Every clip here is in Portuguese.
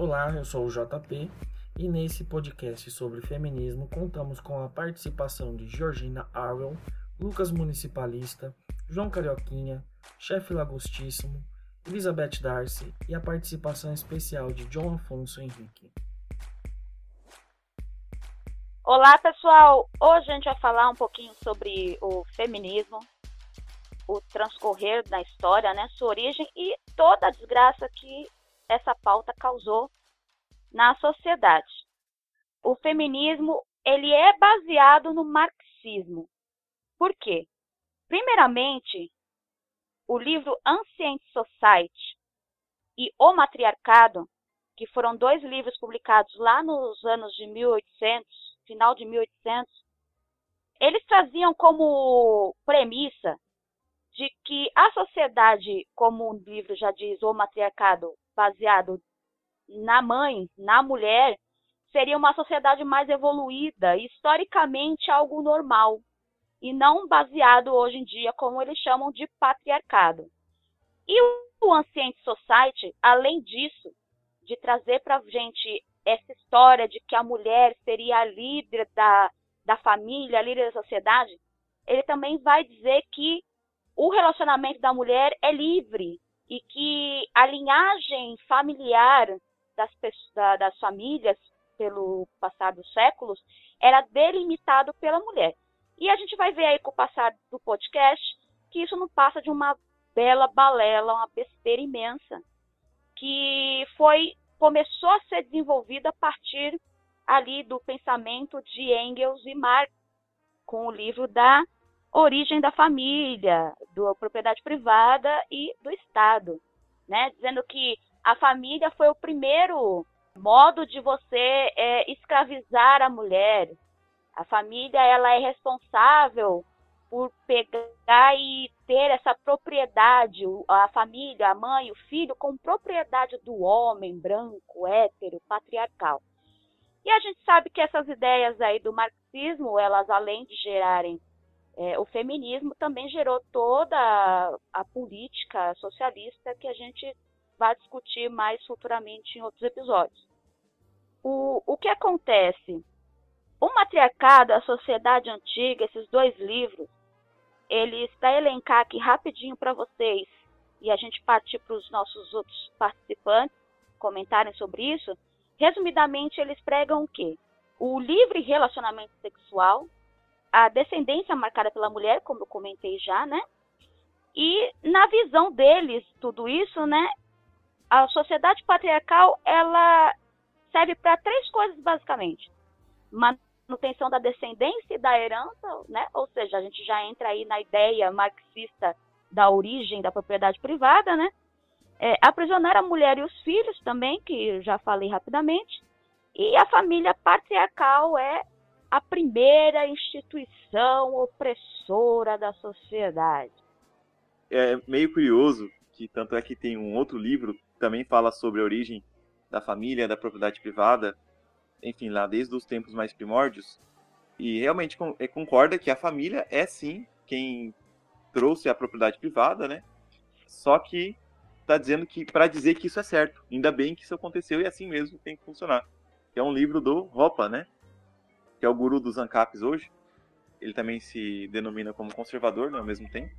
Olá, eu sou o JP e nesse podcast sobre feminismo contamos com a participação de Georgina Arwell, Lucas Municipalista, João Carioquinha, Chefe Lagostíssimo, Elizabeth Darcy e a participação especial de John Afonso Henrique. Olá pessoal, hoje a gente vai falar um pouquinho sobre o feminismo, o transcorrer da história, né, sua origem e toda a desgraça que essa pauta causou na sociedade. O feminismo ele é baseado no marxismo. Por quê? Primeiramente, o livro Ancient Society e O Matriarcado, que foram dois livros publicados lá nos anos de 1800, final de 1800, eles traziam como premissa de que a sociedade, como o livro já diz, o matriarcado, baseado na mãe, na mulher, seria uma sociedade mais evoluída, historicamente algo normal, e não baseado hoje em dia como eles chamam de patriarcado. E o Ancient Society, além disso, de trazer para a gente essa história de que a mulher seria a líder da, da família, a líder da sociedade, ele também vai dizer que o relacionamento da mulher é livre, e que a linhagem familiar das, da, das famílias pelo passar dos séculos era delimitado pela mulher. E a gente vai ver aí com o passar do podcast que isso não passa de uma bela balela, uma besteira imensa, que foi começou a ser desenvolvida a partir ali do pensamento de Engels e Marx com o livro da origem da família, da propriedade privada e do Estado, né? Dizendo que a família foi o primeiro modo de você é, escravizar a mulher. A família ela é responsável por pegar e ter essa propriedade, a família, a mãe, o filho, como propriedade do homem branco, hétero, patriarcal. E a gente sabe que essas ideias aí do marxismo, elas além de gerarem é, o feminismo também gerou toda a, política socialista que a gente vai discutir mais futuramente em outros episódios. O, o que acontece? O matriarcado, a sociedade antiga, esses dois livros, eles, para elencar aqui rapidinho para vocês, e a gente partir para os nossos outros participantes comentarem sobre isso, resumidamente eles pregam o quê? O livre relacionamento sexual, a descendência marcada pela mulher, como eu comentei já, né? E na visão deles, tudo isso, né? A sociedade patriarcal, ela serve para três coisas basicamente: manutenção da descendência e da herança, né? Ou seja, a gente já entra aí na ideia marxista da origem da propriedade privada, né? É, aprisionar a mulher e os filhos também, que já falei rapidamente. E a família patriarcal é a primeira instituição opressora da sociedade. É meio curioso que tanto é que tem um outro livro que também fala sobre a origem da família, da propriedade privada, enfim, lá desde os tempos mais primórdios, e realmente é, concorda que a família é sim quem trouxe a propriedade privada, né? Só que está dizendo que para dizer que isso é certo, ainda bem que isso aconteceu e assim mesmo tem que funcionar. Que é um livro do Ropa, né? Que é o guru dos ANCAPs hoje. Ele também se denomina como conservador né, ao mesmo tempo.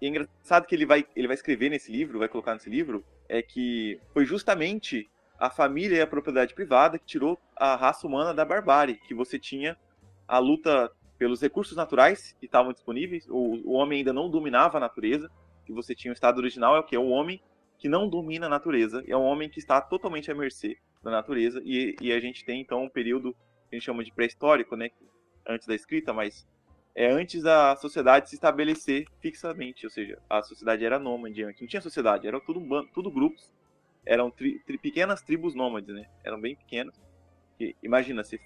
E é engraçado que ele vai, ele vai escrever nesse livro, vai colocar nesse livro, é que foi justamente a família e a propriedade privada que tirou a raça humana da barbárie, que você tinha a luta pelos recursos naturais que estavam disponíveis, o, o homem ainda não dominava a natureza, que você tinha o estado original, é o que? É o homem que não domina a natureza, é um homem que está totalmente à mercê da natureza, e, e a gente tem então um período a gente chama de pré-histórico, né? Antes da escrita, mas é antes da sociedade se estabelecer fixamente, ou seja, a sociedade era nômade antes. Não tinha sociedade, eram tudo, tudo grupos, eram tri, tri, pequenas tribos nômades, né? Eram bem pequenas. E, imagina, se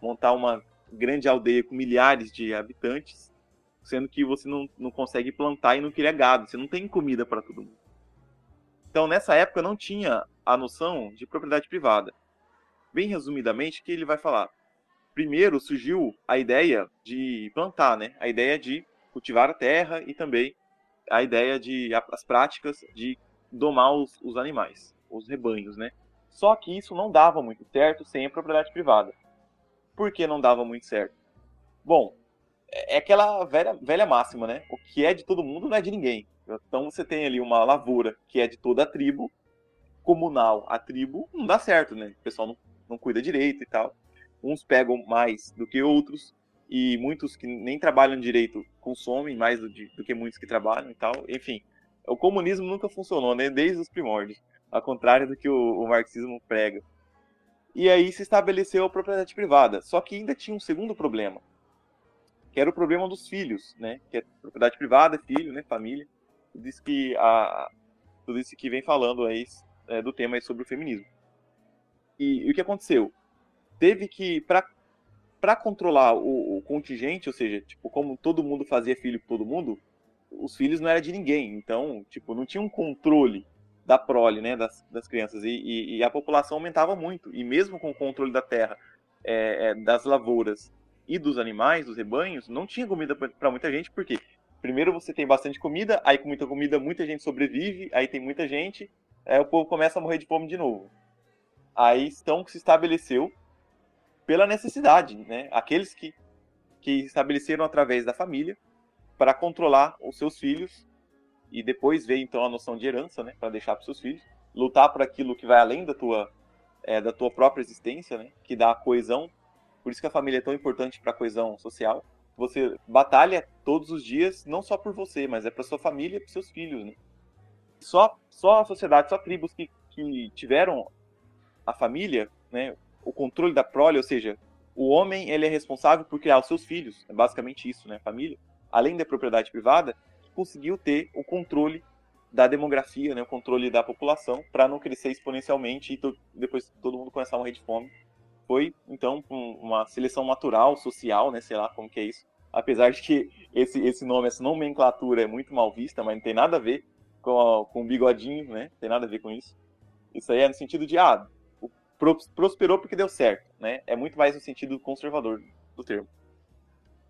montar uma grande aldeia com milhares de habitantes, sendo que você não, não consegue plantar e não cria gado, você não tem comida para todo mundo. Então, nessa época, não tinha a noção de propriedade privada bem resumidamente, que ele vai falar. Primeiro surgiu a ideia de plantar, né? A ideia de cultivar a terra e também a ideia de as práticas de domar os, os animais. os rebanhos, né? Só que isso não dava muito certo sem a propriedade privada. Por que não dava muito certo? Bom, é aquela velha, velha máxima, né? O que é de todo mundo não é de ninguém. Então você tem ali uma lavoura que é de toda a tribo, comunal, a tribo, não dá certo, né? O pessoal não, não cuida direito e tal. Uns pegam mais do que outros, e muitos que nem trabalham direito consomem mais do, do que muitos que trabalham e tal. Enfim, o comunismo nunca funcionou, né? Desde os primórdios, ao contrário do que o, o marxismo prega. E aí se estabeleceu a propriedade privada. Só que ainda tinha um segundo problema, que era o problema dos filhos, né? Que é propriedade privada, filho, né? Família. Tudo isso que, a, tudo isso que vem falando aí é, do tema aí sobre o feminismo. E, e o que aconteceu? Teve que, para para controlar o, o, contingente, ou seja, tipo, como todo mundo fazia filho com todo mundo, os filhos não era de ninguém. Então, tipo, não tinha um controle da prole, né, das, das crianças. E, e, e, a população aumentava muito. E mesmo com o controle da terra, é, é, das lavouras e dos animais, dos rebanhos, não tinha comida para muita gente, porque primeiro você tem bastante comida, aí com muita comida muita gente sobrevive, aí tem muita gente, aí o povo começa a morrer de fome de novo. Aí então se estabeleceu pela necessidade, né? Aqueles que, que estabeleceram através da família para controlar os seus filhos e depois veio então a noção de herança, né, para deixar para seus filhos, lutar por aquilo que vai além da tua é, da tua própria existência, né, que dá a coesão. Por isso que a família é tão importante para a coesão social. Você batalha todos os dias não só por você, mas é para sua família para seus filhos, né? Só só a sociedade, só tribos que, que tiveram a família, né, o controle da prole, ou seja, o homem ele é responsável por criar os seus filhos, é basicamente isso, né, família, além da propriedade privada, conseguiu ter o controle da demografia, né, o controle da população, para não crescer exponencialmente e to depois todo mundo começar a morrer de fome. Foi, então, uma seleção natural, social, né, sei lá como que é isso. Apesar de que esse, esse nome, essa nomenclatura é muito mal vista, mas não tem nada a ver com, com o bigodinho, né, não tem nada a ver com isso. Isso aí é no sentido de, ah, prosperou porque deu certo, né? É muito mais no sentido conservador do termo.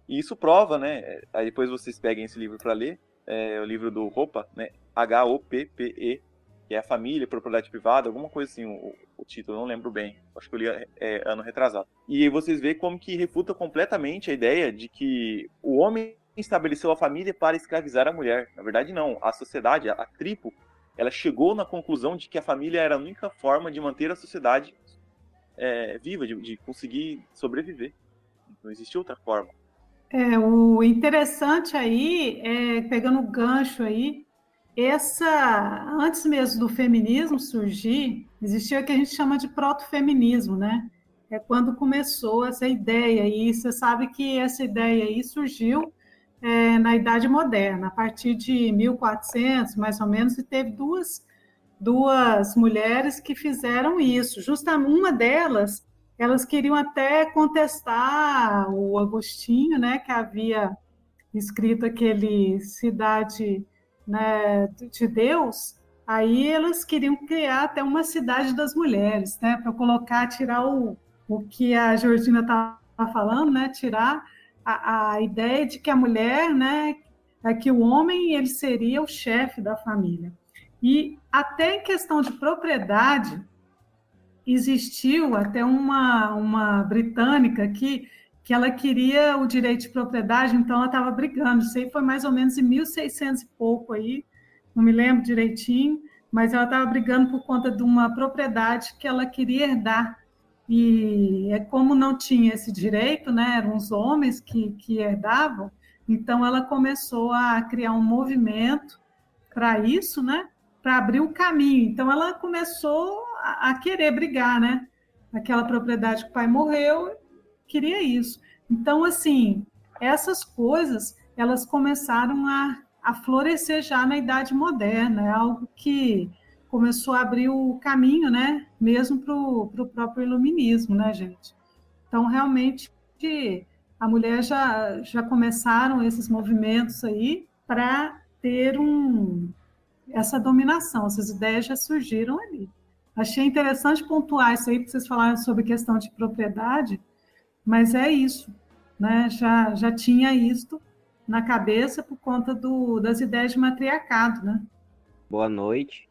E isso prova, né? Aí depois vocês peguem esse livro para ler, é o livro do Roupa, né? H-O-P-P-E, que é a família, propriedade privada, alguma coisa assim, o, o título, não lembro bem. Acho que eu li é, ano retrasado. E aí vocês veem como que refuta completamente a ideia de que o homem estabeleceu a família para escravizar a mulher. Na verdade, não. A sociedade, a, a ela chegou na conclusão de que a família era a única forma de manter a sociedade é, viva, de, de, conseguir sobreviver. Não existe outra forma. É, o interessante aí, é, pegando o gancho aí, essa, antes mesmo do feminismo surgir, existia o que a gente chama de proto-feminismo, né? É quando começou essa ideia, e você sabe que essa ideia aí surgiu é, na Idade Moderna, a partir de 1400, mais ou menos, e teve duas duas mulheres que fizeram isso. Justamente uma delas, elas queriam até contestar o Agostinho, né, que havia escrito aquele cidade né, de Deus. Aí elas queriam criar até uma cidade das mulheres, né, para colocar, tirar o, o que a Georgina estava falando, né, tirar a, a ideia de que a mulher, né, é que o homem ele seria o chefe da família. E até em questão de propriedade, existiu até uma, uma britânica que, que ela queria o direito de propriedade, então ela estava brigando. Isso aí foi mais ou menos em 1600 e pouco aí, não me lembro direitinho, mas ela estava brigando por conta de uma propriedade que ela queria herdar. E é como não tinha esse direito, né, eram os homens que, que herdavam, então ela começou a criar um movimento para isso, né? Para abrir o caminho. Então ela começou a, a, querer brigar, né? Aquela propriedade que o pai morreu, queria isso. Então, assim, essas coisas elas começaram a, a florescer já na Idade Moderna, é algo que começou a abrir o caminho, né? Mesmo para o próprio iluminismo, né, gente? Então, realmente, a mulher já, já começaram esses movimentos aí para ter um, essa dominação, essas ideias já surgiram ali. Achei interessante pontuar isso aí, porque vocês falaram sobre questão de propriedade, mas é isso, né? Já, já tinha isto na cabeça por conta do, das ideias de matriarcado, né? Boa noite.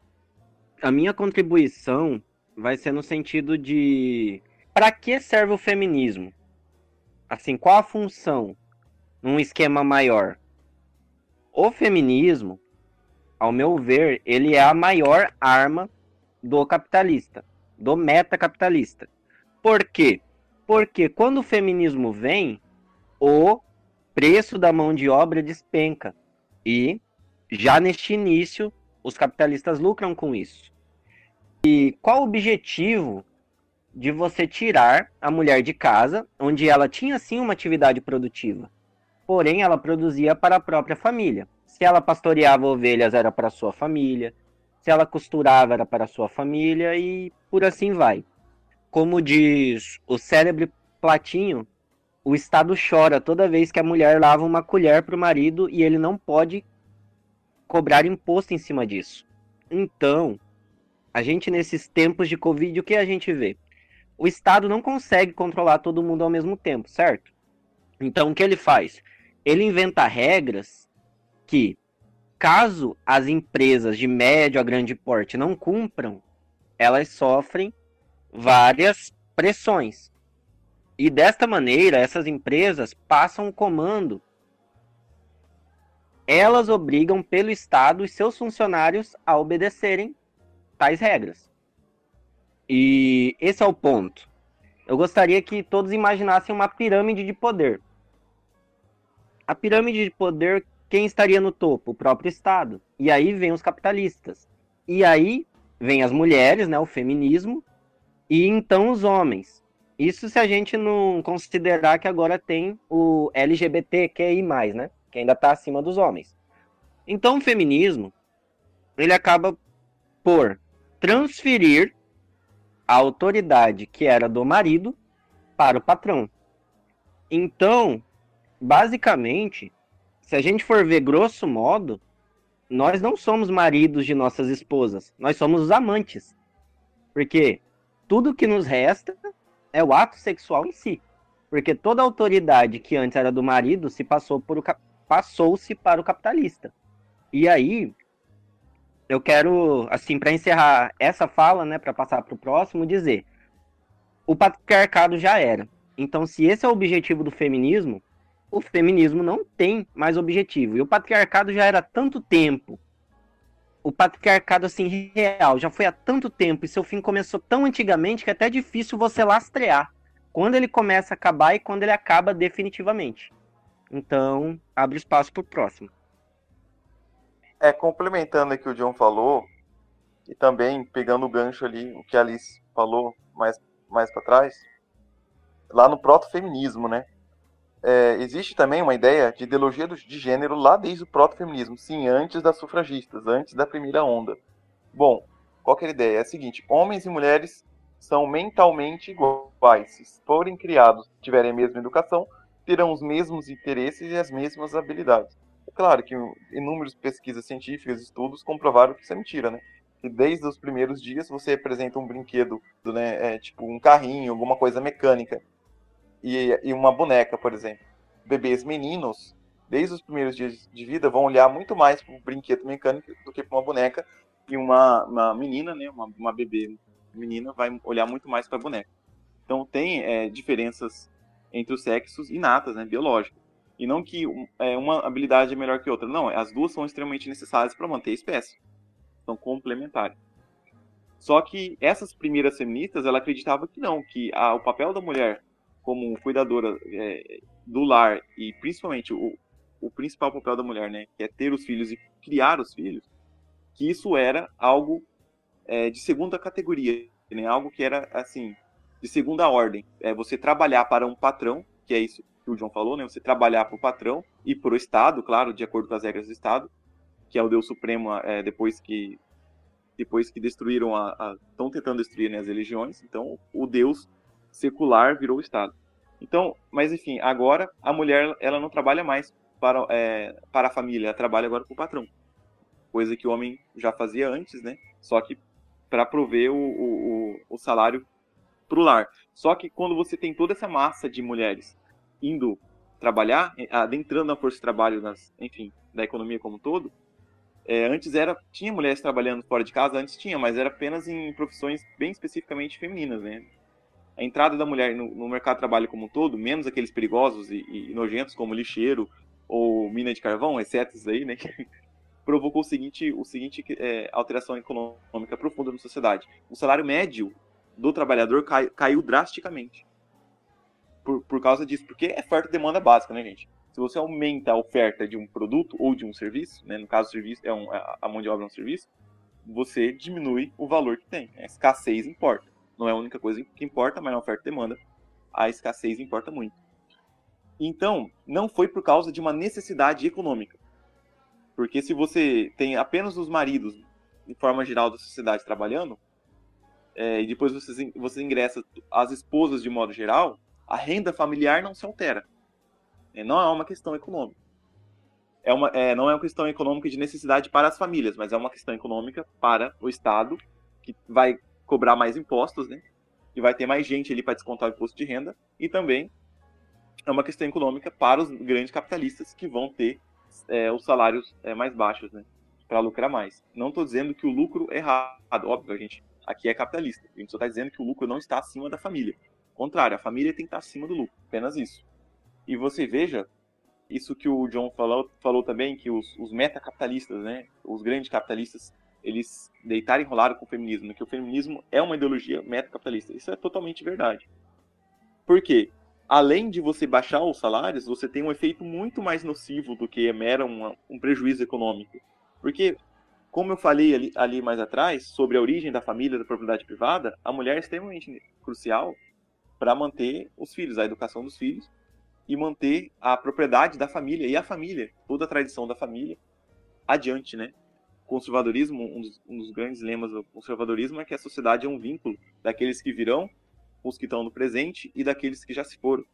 a minha contribuição vai ser no sentido de para que serve o feminismo? Assim, qual a função num esquema maior? O feminismo, ao meu ver, ele é a maior arma do capitalista, do metacapitalista. Por quê? Porque quando o feminismo vem, o preço da mão de obra despenca. E já neste início, os capitalistas lucram com isso. E qual o objetivo de você tirar a mulher de casa, onde ela tinha sim uma atividade produtiva, porém ela produzia para a própria família. Se ela pastoreava ovelhas era para sua família, se ela costurava era para sua família e por assim vai. Como diz o célebre Platinho, o Estado chora toda vez que a mulher lava uma colher para o marido e ele não pode cobrar imposto em cima disso. Então, a gente nesses tempos de Covid, o que a gente vê? O Estado não consegue controlar todo mundo ao mesmo tempo, certo? Então, o que ele faz? Ele inventa regras que, caso as empresas de médio a grande porte não cumpram, elas sofrem várias pressões. E desta maneira, essas empresas passam o comando elas obrigam pelo Estado os seus funcionários a obedecerem tais regras. E esse é o ponto. Eu gostaria que todos imaginassem uma pirâmide de poder. A pirâmide de poder, quem estaria no topo? O próprio Estado. E aí vem os capitalistas. E aí vem as mulheres, né, o feminismo, e então os homens. Isso se a gente não considerar que agora tem o LGBTQI+, né? que ainda está acima dos homens. Então o feminismo ele acaba por transferir a autoridade que era do marido para o patrão. Então, basicamente, se a gente for ver grosso modo, nós não somos maridos de nossas esposas, nós somos os amantes. Porque tudo que nos resta é o ato sexual em si. Porque toda a autoridade que antes era do marido se passou por o, passou-se para o capitalista. E aí, eu quero, assim, para encerrar essa fala, né, para passar para o próximo, dizer: o patriarcado já era. Então, se esse é o objetivo do feminismo, o feminismo não tem mais objetivo. E o patriarcado já era há tanto tempo. O patriarcado, assim, real, já foi há tanto tempo e seu fim começou tão antigamente que é até difícil você lastrear quando ele começa a acabar e quando ele acaba definitivamente. Então, abre espaço para o próximo. É, complementando o que o John falou, e também pegando o gancho ali, o que a Alice falou mais, mais para trás, lá no proto-feminismo, né? É, existe também uma ideia de ideologia de gênero lá desde o proto-feminismo, sim, antes das sufragistas, antes da primeira onda. Bom, qual que é a ideia? É a seguinte: homens e mulheres são mentalmente iguais. Se forem criados, tiverem a mesma educação, terão os mesmos interesses e as mesmas habilidades. É claro que inúmeras pesquisas científicas, estudos comprovaram que isso é mentira, né? Que desde os primeiros dias você apresenta um brinquedo, né, é, tipo um carrinho, alguma coisa mecânica, e, e uma boneca, por exemplo. Bebês meninos, desde os primeiros dias de vida, vão olhar muito mais para um brinquedo mecânico do que para uma boneca, e uma, uma menina, né, uma, uma bebê menina, vai olhar muito mais para a boneca. Então tem é, diferenças entre os sexos inatas, né, biológicas. E não que é, uma habilidade é melhor que outra. Não, as duas são extremamente necessárias para manter a espécie. São complementares. Só que essas primeiras feministas, ela acreditava que não, que a, o papel da mulher como cuidadora é, do lar e principalmente o, o principal papel da mulher, né, que é ter os filhos e criar os filhos, que isso era algo é, de segunda categoria, né, algo que era assim de segunda ordem. É você trabalhar para um patrão, que é isso que o João falou, né? Você trabalhar para o patrão e para o Estado, claro, de acordo com as regras do Estado, que é o Deus Supremo é, depois que depois que destruíram a, estão tentando destruir né, as religiões, então o Deus secular virou o Estado. Então, mas enfim, agora a mulher ela não trabalha mais para, é, para a família, ela trabalha agora para o patrão, coisa que o homem já fazia antes, né? Só que para prover o, o, o salário para o lar. Só que quando você tem toda essa massa de mulheres indo trabalhar, adentrando na força de trabalho, nas, enfim, da economia como um todo, É, antes era tinha mulheres trabalhando fora de casa, antes tinha, mas era apenas em profissões bem especificamente femininas, né? A entrada da mulher no, no mercado de trabalho como um todo, menos aqueles perigosos e, e, nojentos como lixeiro ou mina de carvão, exceto isso aí, né? provocou o seguinte, o seguinte é, alteração econômica profunda na sociedade. O salário médio do trabalhador cai, caiu drasticamente. Por, por causa disso, porque é oferta e demanda básica, né, gente? Se você aumenta a oferta de um produto ou de um serviço, né, no caso serviço é um, a mão de obra é um serviço, você diminui o valor que tem. A escassez importa. Não é a única coisa que importa, mas na oferta e demanda, a escassez importa muito. Então, não foi por causa de uma necessidade econômica. Porque se você tem apenas os maridos, de forma geral, da sociedade trabalhando, é, e depois você, você ingressa as esposas de modo geral, a renda familiar não se altera. É, não é uma questão econômica. É uma, é, não é uma questão econômica de necessidade para as famílias, mas é uma questão econômica para o Estado, que vai cobrar mais impostos, né? E vai ter mais gente ali para descontar o imposto de renda. E também é uma questão econômica para os grandes capitalistas, que vão ter é, os salários é, mais baixos, né? Para lucrar mais. Não estou dizendo que o lucro é errado, óbvio, a gente aqui é capitalista. A gente só está dizendo que o lucro não está acima da família. Ao contrário, a família tem que estar acima do lucro, apenas isso. E você veja isso que o John falou, falou também, que os, os metacapitalistas, né, os grandes capitalistas, eles deitaram e enrolaram com o feminismo, que o feminismo é uma ideologia metacapitalista. Isso é totalmente verdade. Por quê? além de você baixar os salários, você tem um efeito muito mais nocivo do que mera uma, um prejuízo econômico. Porque, como eu falei ali, ali, mais atrás, sobre a origem da família, da propriedade privada, a mulher é extremamente crucial para manter os filhos, a educação dos filhos, e manter a propriedade da família e a família, toda a tradição da família, adiante, né? Conservadorismo, um dos, um dos grandes lemas do conservadorismo é que a sociedade é um vínculo daqueles que virão os que estão no presente e daqueles que já se foram.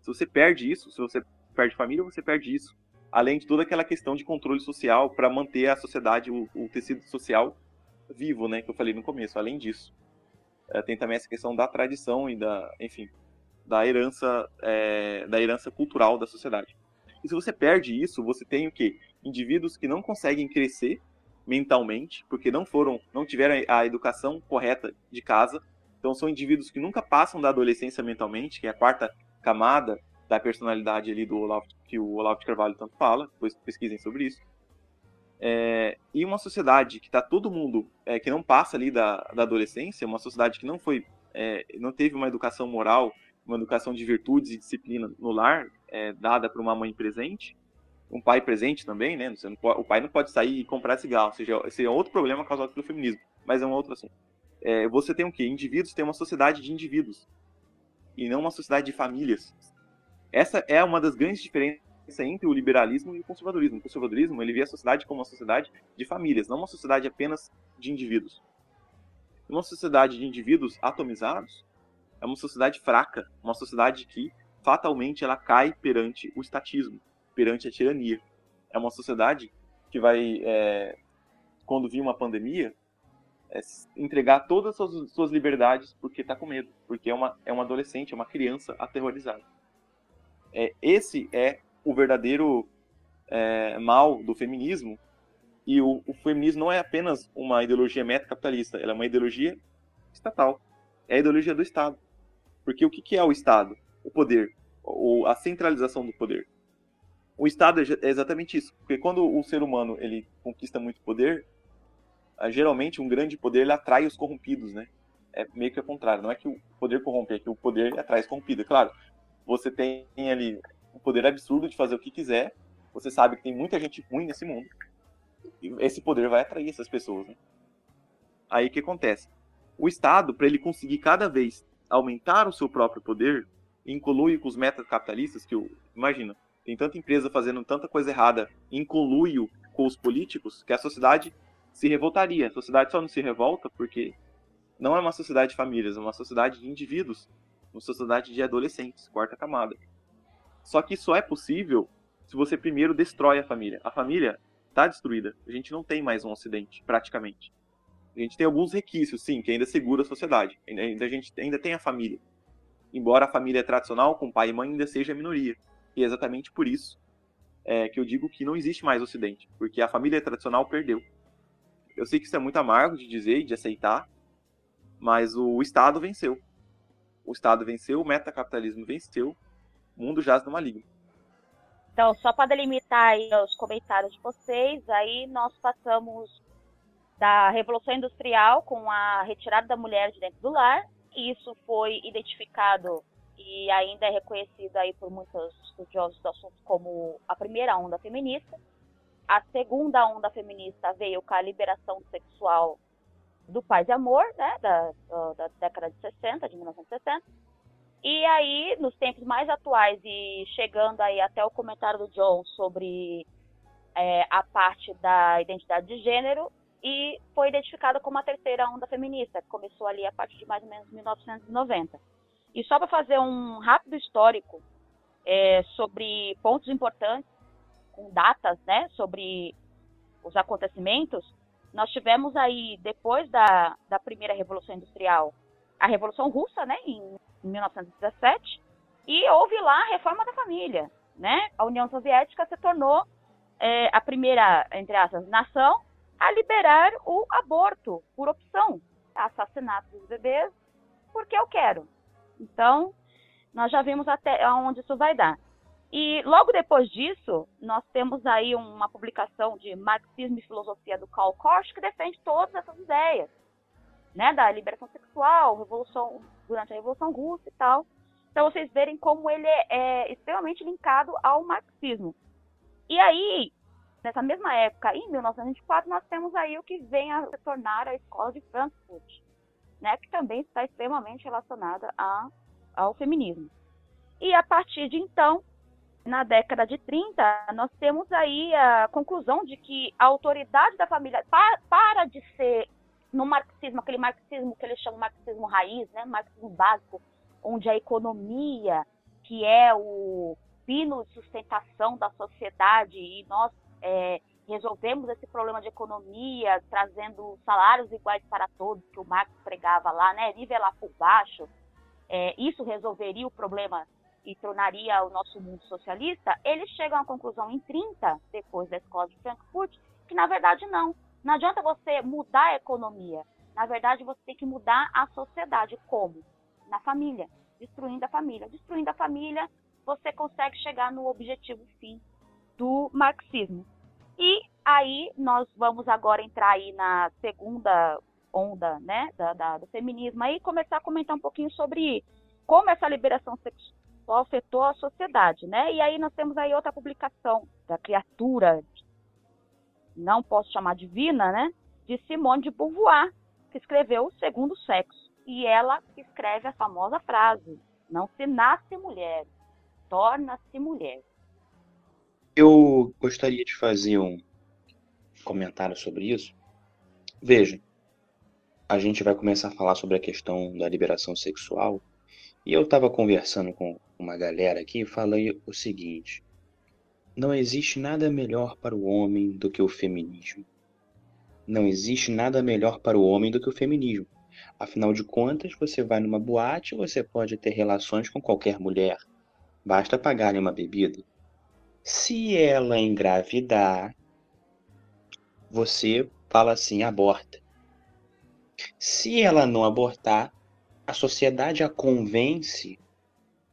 Se você perde isso, se você perde família, você perde isso. Além de toda aquela questão de controle social para manter a sociedade, o, o, tecido social vivo, né, que eu falei no começo. Além disso, é, tem também essa questão da tradição e da, enfim, da herança, é, da herança cultural da sociedade. E se você perde isso, você tem o quê? Indivíduos que não conseguem crescer mentalmente, porque não foram, não tiveram a educação correta de casa, então são indivíduos que nunca passam da adolescência mentalmente, que é a quarta camada da personalidade ali do Olavo, que o Olavo de Carvalho tanto fala, depois pesquisem sobre isso. É, e uma sociedade que está todo mundo, é, que não passa ali da, da adolescência, uma sociedade que não foi, é, não teve uma educação moral, uma educação de virtudes e disciplina no lar, é, dada por uma mãe presente, um pai presente também, né? Pode, o pai não pode sair e comprar cigarro, ou seja, esse é outro problema causado pelo feminismo, mas é um outro assunto é, você tem o quê? Indivíduos tem uma sociedade de indivíduos e não uma sociedade de famílias. Essa é uma das grandes diferenças entre o liberalismo e o conservadorismo. O conservadorismo ele vê a sociedade como uma sociedade de famílias, não uma sociedade apenas de indivíduos. Uma sociedade de indivíduos atomizados é uma sociedade fraca, uma sociedade que fatalmente ela cai perante o estatismo, perante a tirania. É uma sociedade que vai, é, quando vir uma pandemia, é entregar todas as suas, suas liberdades porque está com medo, porque é uma, é uma adolescente, é uma criança aterrorizada. É, esse é o verdadeiro é, mal do feminismo, e o, o, feminismo não é apenas uma ideologia metacapitalista, ela é uma ideologia estatal, é a ideologia do Estado. Porque o que, que é o Estado? O poder, ou a centralização do poder. O Estado é, é exatamente isso, porque quando o ser humano ele conquista muito poder, ah, geralmente um grande poder ele atrai os corrompidos, né? É meio que o contrário. Não é que o poder corrompe, é que o poder atrai os corrompidos. Claro, você tem ali um poder absurdo de fazer o que quiser. Você sabe que tem muita gente ruim nesse mundo. E esse poder vai atrair essas pessoas, né? Aí o que acontece? O Estado, para ele conseguir cada vez aumentar o seu próprio poder, inclui com os metas capitalistas que, imagina, tem tanta empresa fazendo tanta coisa errada, inclui com os políticos, que a sociedade se revoltaria. A sociedade só não se revolta porque não é uma sociedade de famílias, é uma sociedade de indivíduos, uma sociedade de adolescentes, quarta camada. Só que isso é possível se você primeiro destrói a família. A família está destruída. A gente não tem mais um ocidente, praticamente. A gente tem alguns requisitos, sim, que ainda segura a sociedade. Ainda, a gente ainda tem a família. Embora a família tradicional, com pai e mãe, ainda seja a minoria. E é exatamente por isso é, que eu digo que não existe mais Ocidente, porque a família tradicional perdeu. Eu sei que isso é muito amargo de dizer e de aceitar, mas o Estado venceu. O Estado venceu, o metacapitalismo venceu, o mundo jaz no maligno. Então, só para delimitar os comentários de vocês, aí nós passamos da Revolução Industrial com a retirada da mulher de dentro do lar. E isso foi identificado e ainda é reconhecido aí por muitos estudiosos do assunto como a primeira onda feminista. A segunda onda feminista veio com a liberação sexual do paz e amor, né, da, da década de 60, de 1960. E aí, nos tempos mais atuais e chegando aí até o comentário do John sobre é, a parte da identidade de gênero, e foi identificada como a terceira onda feminista, que começou ali a partir de mais ou menos 1990. E só para fazer um rápido histórico é, sobre pontos importantes, com datas, né, sobre os acontecimentos, nós tivemos aí, depois da, da primeira Revolução Industrial, a Revolução Russa, né, em, em 1917, e houve lá a reforma da família, né? A União Soviética se tornou é, a primeira, entre aspas, nação a liberar o aborto por opção, assassinato dos bebês, porque eu quero. Então, nós já vimos até onde isso vai dar. E logo depois disso, nós temos aí uma publicação de Marxismo e Filosofia do Karl Korsch que defende todas essas ideias, né, da liberação sexual, revolução durante a Revolução Russa e tal. Então vocês verem como ele é, é extremamente linkado ao marxismo. E aí, nessa mesma época, em 1924, nós temos aí o que vem a se tornar a escola de Frankfurt, né, que também está extremamente relacionada a, ao feminismo. E a partir de então, na década de 30, nós temos aí a conclusão de que a autoridade da família para, para de ser no marxismo, aquele marxismo que eles chamam de marxismo raiz, né, marxismo básico, onde a economia, que é o pino de sustentação da sociedade, e nós é, resolvemos esse problema de economia, trazendo salários iguais para todos, que o Marx pregava lá, né, nivelar por baixo, é, isso resolveria o problema e tornaria o nosso mundo socialista, eles chegam à conclusão em 30, depois da escola de Frankfurt, que na verdade não. Não adianta você mudar a economia. Na verdade, você tem que mudar a sociedade. Como? Na família. Destruindo a família. Destruindo a família, você consegue chegar no objetivo fim do marxismo. E aí nós vamos agora entrar aí na segunda onda né, da, da, do feminismo e começar a comentar um pouquinho sobre como essa liberação sexual afetou a sociedade, né? E aí nós temos aí outra publicação da criatura, não posso chamar divina, né? De Simone de Beauvoir, que escreveu O Segundo Sexo. E ela escreve a famosa frase: Não se nasce mulher, torna-se mulher. Eu gostaria de fazer um comentário sobre isso. Veja, a gente vai começar a falar sobre a questão da liberação sexual. E eu estava conversando com uma galera aqui e falei o seguinte: não existe nada melhor para o homem do que o feminismo. Não existe nada melhor para o homem do que o feminismo. Afinal de contas, você vai numa boate, você pode ter relações com qualquer mulher. Basta pagar-lhe uma bebida. Se ela engravidar, você fala assim: aborta. Se ela não abortar, a sociedade a convence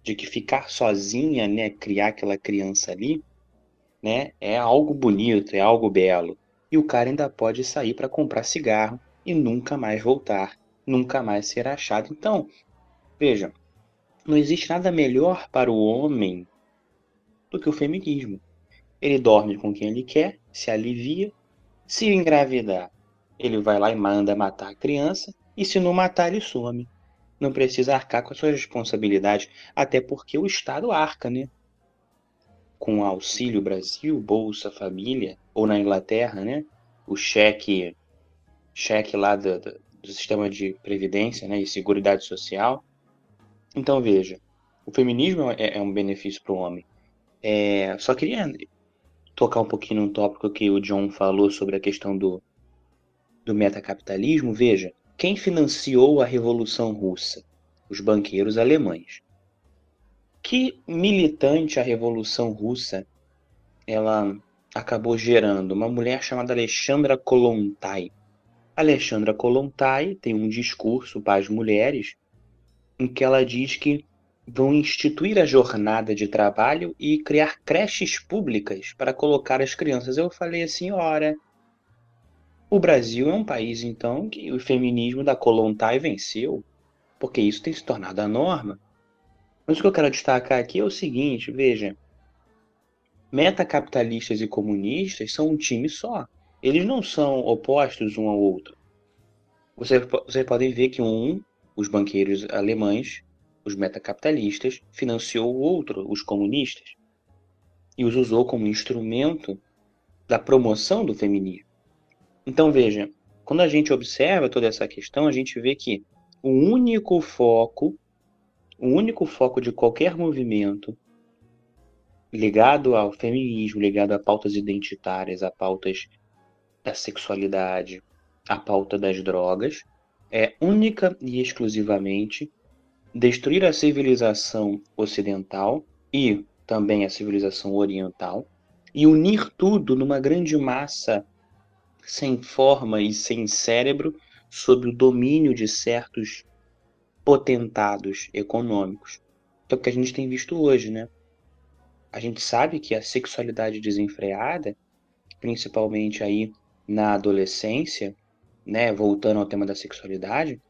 de que ficar sozinha, né, criar aquela criança ali, né, é algo bonito, é algo belo. E o cara ainda pode sair para comprar cigarro e nunca mais voltar, nunca mais ser achado. Então, veja, não existe nada melhor para o homem do que o feminismo. Ele dorme com quem ele quer, se alivia. Se engravidar, ele vai lá e manda matar a criança, e se não matar, ele some não precisa arcar com as suas responsabilidades, até porque o Estado arca, né? Com Auxílio Brasil, Bolsa Família, ou na Inglaterra, né? O cheque, cheque lá do, do, do sistema de previdência né? e seguridade social. Então veja, o feminismo é, é um benefício para o homem. É, só queria tocar um pouquinho no tópico que o John falou sobre a questão do, do metacapitalismo. Veja, quem financiou a Revolução Russa? Os banqueiros alemães. Que militante a Revolução Russa ela acabou gerando uma mulher chamada Alexandra Kolontai. Alexandra Kolontai tem um discurso para as mulheres em que ela diz que vão instituir a jornada de trabalho e criar creches públicas para colocar as crianças. Eu falei assim, ora, o Brasil é um país então que o feminismo da Kolontai venceu, porque isso tem se tornado a norma. Mas o que eu quero destacar aqui é o seguinte, veja, metacapitalistas e comunistas são um time só. Eles não são opostos um ao outro. Vocês, vocês podem ver que um, os banqueiros alemães, os metacapitalistas, financiou o outro, os comunistas, e os usou como instrumento da promoção do feminismo. Então veja, quando a gente observa toda essa questão, a gente vê que o único foco, o único foco de qualquer movimento ligado ao feminismo, ligado a pautas identitárias, a pautas da sexualidade, a pauta das drogas, é única e exclusivamente destruir a civilização ocidental e também a civilização oriental e unir tudo numa grande massa sem forma e sem cérebro sob o domínio de certos potentados econômicos. Então, o que a gente tem visto hoje, né? A gente sabe que a sexualidade desenfreada, principalmente aí na adolescência, né, voltando ao tema da sexualidade,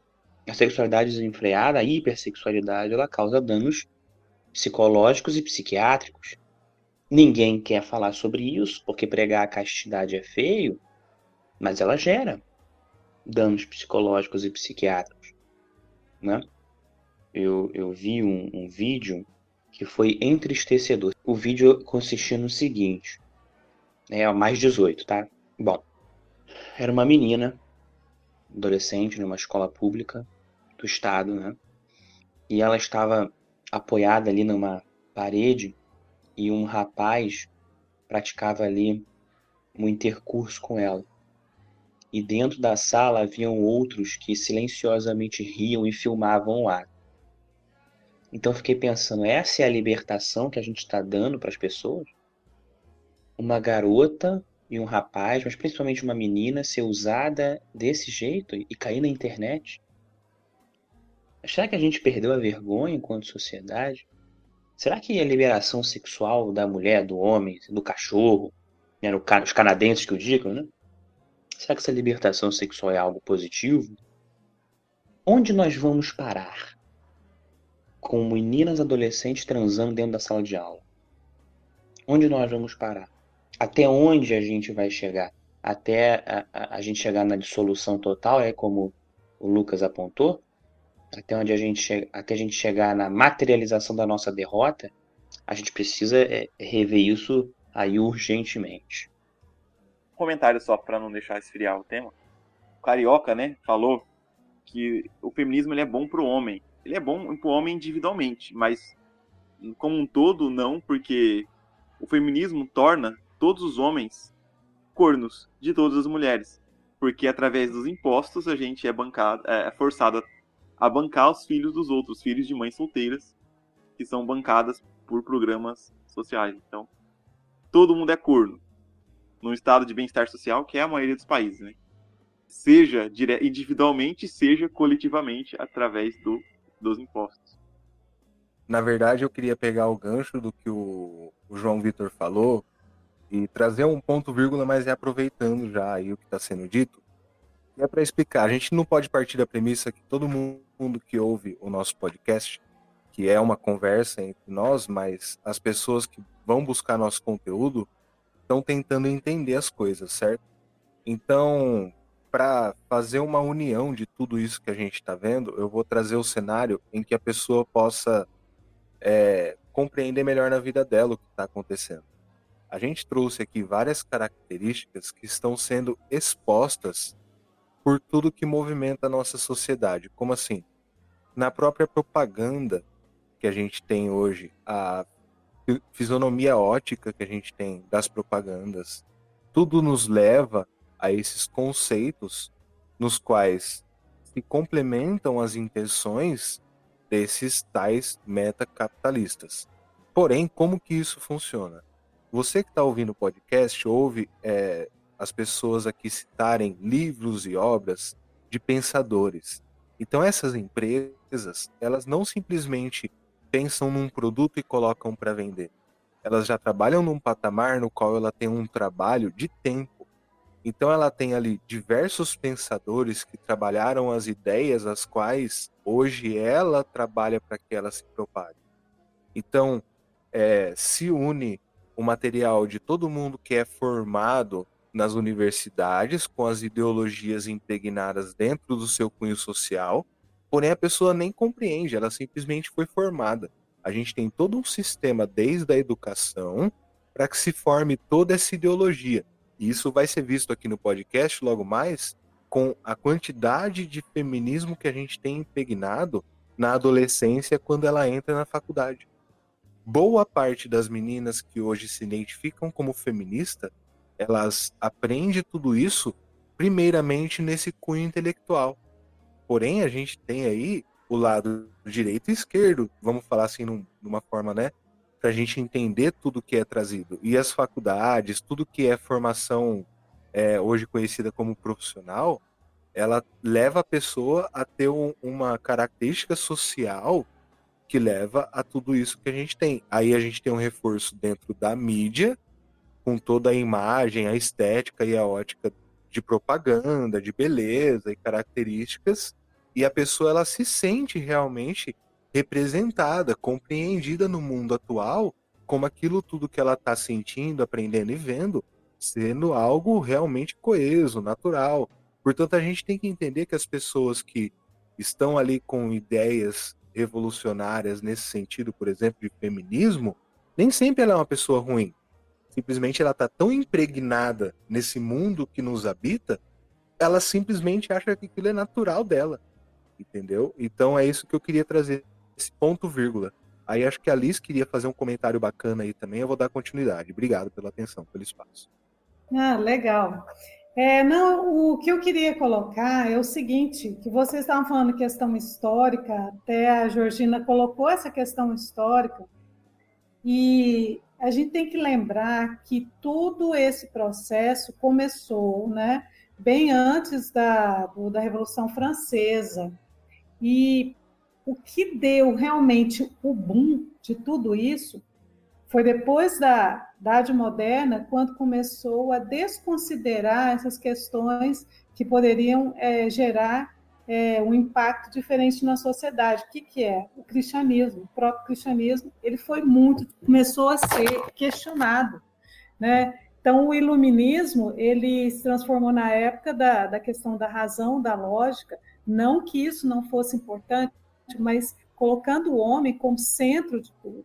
a sexualidade desenfreada, a hipersexualidade, ela causa danos psicológicos e psiquiátricos. Ninguém quer falar sobre isso, porque pregar a castidade é feio, mas ela gera danos psicológicos e psiquiátricos, né? Eu, eu vi um, um vídeo que foi entristecedor. O vídeo consistia no seguinte, é mais 18, tá? Bom, era uma menina, adolescente, numa escola pública do estado, né? E ela estava apoiada ali numa parede e um rapaz praticava ali um intercurso com ela e dentro da sala haviam outros que silenciosamente riam e filmavam o. Então fiquei pensando, essa é a libertação que a gente está dando para as pessoas? Uma garota e um rapaz, mas principalmente uma menina, ser usada desse jeito e cair na internet? Será que a gente perdeu a vergonha enquanto sociedade? Será que a liberação sexual da mulher, do homem, do cachorro, né, os canadenses que o digam, né? Será que essa libertação sexual é algo positivo? Onde nós vamos parar? Com meninas adolescentes transando dentro da sala de aula. Onde nós vamos parar? Até onde a gente vai chegar? Até a, a, a gente chegar na dissolução total, é como o Lucas apontou? Até onde a gente até a gente chegar na materialização da nossa derrota, a gente precisa é, rever isso aí urgentemente comentário só para não deixar esfriar o tema. O Carioca, né, falou que o feminismo ele é bom para o homem. Ele é bom para o homem individualmente, mas como um todo não, porque o feminismo torna todos os homens cornos de todas as mulheres, porque através dos impostos a gente é bancado, é forçado a bancar os filhos dos outros, filhos de mães solteiras, que são bancadas por programas sociais. Então, todo mundo é corno num estado de bem-estar social, que é a maioria dos países, né? Seja individualmente, seja coletivamente, através do, dos impostos. Na verdade, eu queria pegar o gancho do que o, o João Vitor falou e trazer um ponto vírgula, mas é aproveitando já aí o que está sendo dito. E é para explicar, a gente não pode partir da premissa que todo mundo que ouve o nosso podcast, que é uma conversa entre nós, mas as pessoas que vão buscar nosso conteúdo estão tentando entender as coisas, certo? Então, para fazer uma união de tudo isso que a gente está vendo, eu vou trazer o cenário em que a pessoa possa é, compreender melhor na vida dela o que está acontecendo. A gente trouxe aqui várias características que estão sendo expostas por tudo que movimenta a nossa sociedade. Como assim? Na própria propaganda que a gente tem hoje, a fisionomia ótica que a gente tem das propagandas, tudo nos leva a esses conceitos nos quais se complementam as intenções desses tais metacapitalistas. Porém, como que isso funciona? você que está ouvindo o podcast ouve é, as pessoas aqui citarem livros e obras de pensadores. Então essas empresas, elas não simplesmente pensam num produto e colocam para vender. Elas já trabalham num patamar no qual ela tem um trabalho de tempo. Então ela tem ali diversos pensadores que trabalharam as ideias as quais hoje ela trabalha para que ela se propague. Então é, se une o material de todo mundo que é formado nas universidades com as ideologias impregnadas dentro do seu cunho social, porém a pessoa nem compreende, ela simplesmente foi formada. A gente tem todo um sistema desde a educação para que se forme toda essa ideologia. E isso vai ser visto aqui no podcast logo mais com a quantidade de feminismo que a gente tem impregnado na adolescência quando ela entra na faculdade. Boa parte das meninas que hoje se identificam como feminista elas aprendem tudo isso primeiramente nesse cunho intelectual. Porém, a gente tem aí o lado direito e esquerdo, vamos falar assim num, numa forma, né? Para a gente entender tudo que é trazido. E as faculdades, tudo que é formação é, hoje conhecida como profissional, ela leva a pessoa a ter um, uma característica social que leva a tudo isso que a gente tem. Aí a gente tem um reforço dentro da mídia, com toda a imagem, a estética e a ótica de propaganda, de beleza e características, e a pessoa ela se sente realmente representada, compreendida no mundo atual, como aquilo tudo que ela está sentindo, aprendendo e vendo, sendo algo realmente coeso, natural. Portanto, a gente tem que entender que as pessoas que estão ali com ideias revolucionárias nesse sentido, por exemplo, de feminismo, nem sempre ela é uma pessoa ruim. Simplesmente ela está tão impregnada nesse mundo que nos habita, ela simplesmente acha que aquilo é natural dela. Entendeu? Então é isso que eu queria trazer, esse ponto vírgula. Aí acho que a Liz queria fazer um comentário bacana aí também, eu vou dar continuidade. Obrigado pela atenção, pelo espaço. Ah, legal. É, não, o que eu queria colocar é o seguinte, que vocês estavam falando questão histórica, até a Georgina colocou essa questão histórica, e a gente tem que lembrar que todo esse processo começou né, bem antes da, da Revolução Francesa. E o que deu realmente o boom de tudo isso foi depois da Idade Moderna, quando começou a desconsiderar essas questões que poderiam é, gerar é, um impacto diferente na sociedade. O que, que é? O cristianismo. O próprio cristianismo ele foi muito, começou a ser questionado. Né? Então, o iluminismo ele se transformou na época da, da questão da razão, da lógica, não que isso não fosse importante, mas colocando o homem como centro de tudo.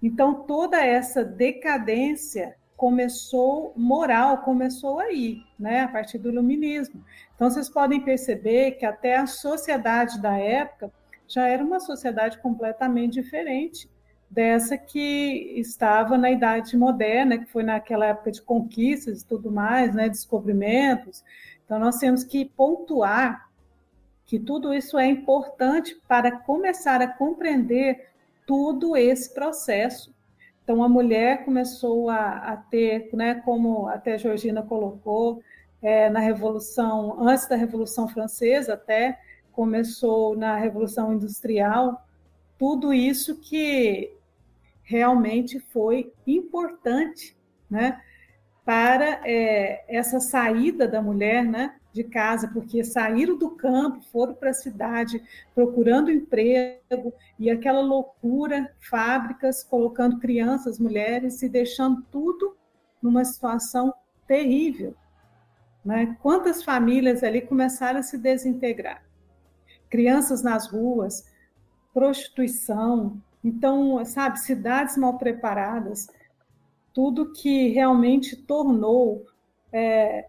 Então, toda essa decadência começou moral, começou aí, né, a partir do iluminismo. Então vocês podem perceber que até a sociedade da época já era uma sociedade completamente diferente dessa que estava na idade moderna, que foi naquela época de conquistas e tudo mais, né, descobrimentos. Então nós temos que pontuar que tudo isso é importante para começar a compreender tudo esse processo então, a mulher começou a, a ter, né, como até Georgina colocou, é, na Revolução, antes da Revolução Francesa até, começou na Revolução Industrial, tudo isso que realmente foi importante né, para é, essa saída da mulher, né, de casa, porque saíram do campo, foram para a cidade procurando emprego e aquela loucura, fábricas colocando crianças, mulheres e deixando tudo numa situação terrível. Né? Quantas famílias ali começaram a se desintegrar? Crianças nas ruas, prostituição, então, sabe, cidades mal preparadas, tudo que realmente tornou é,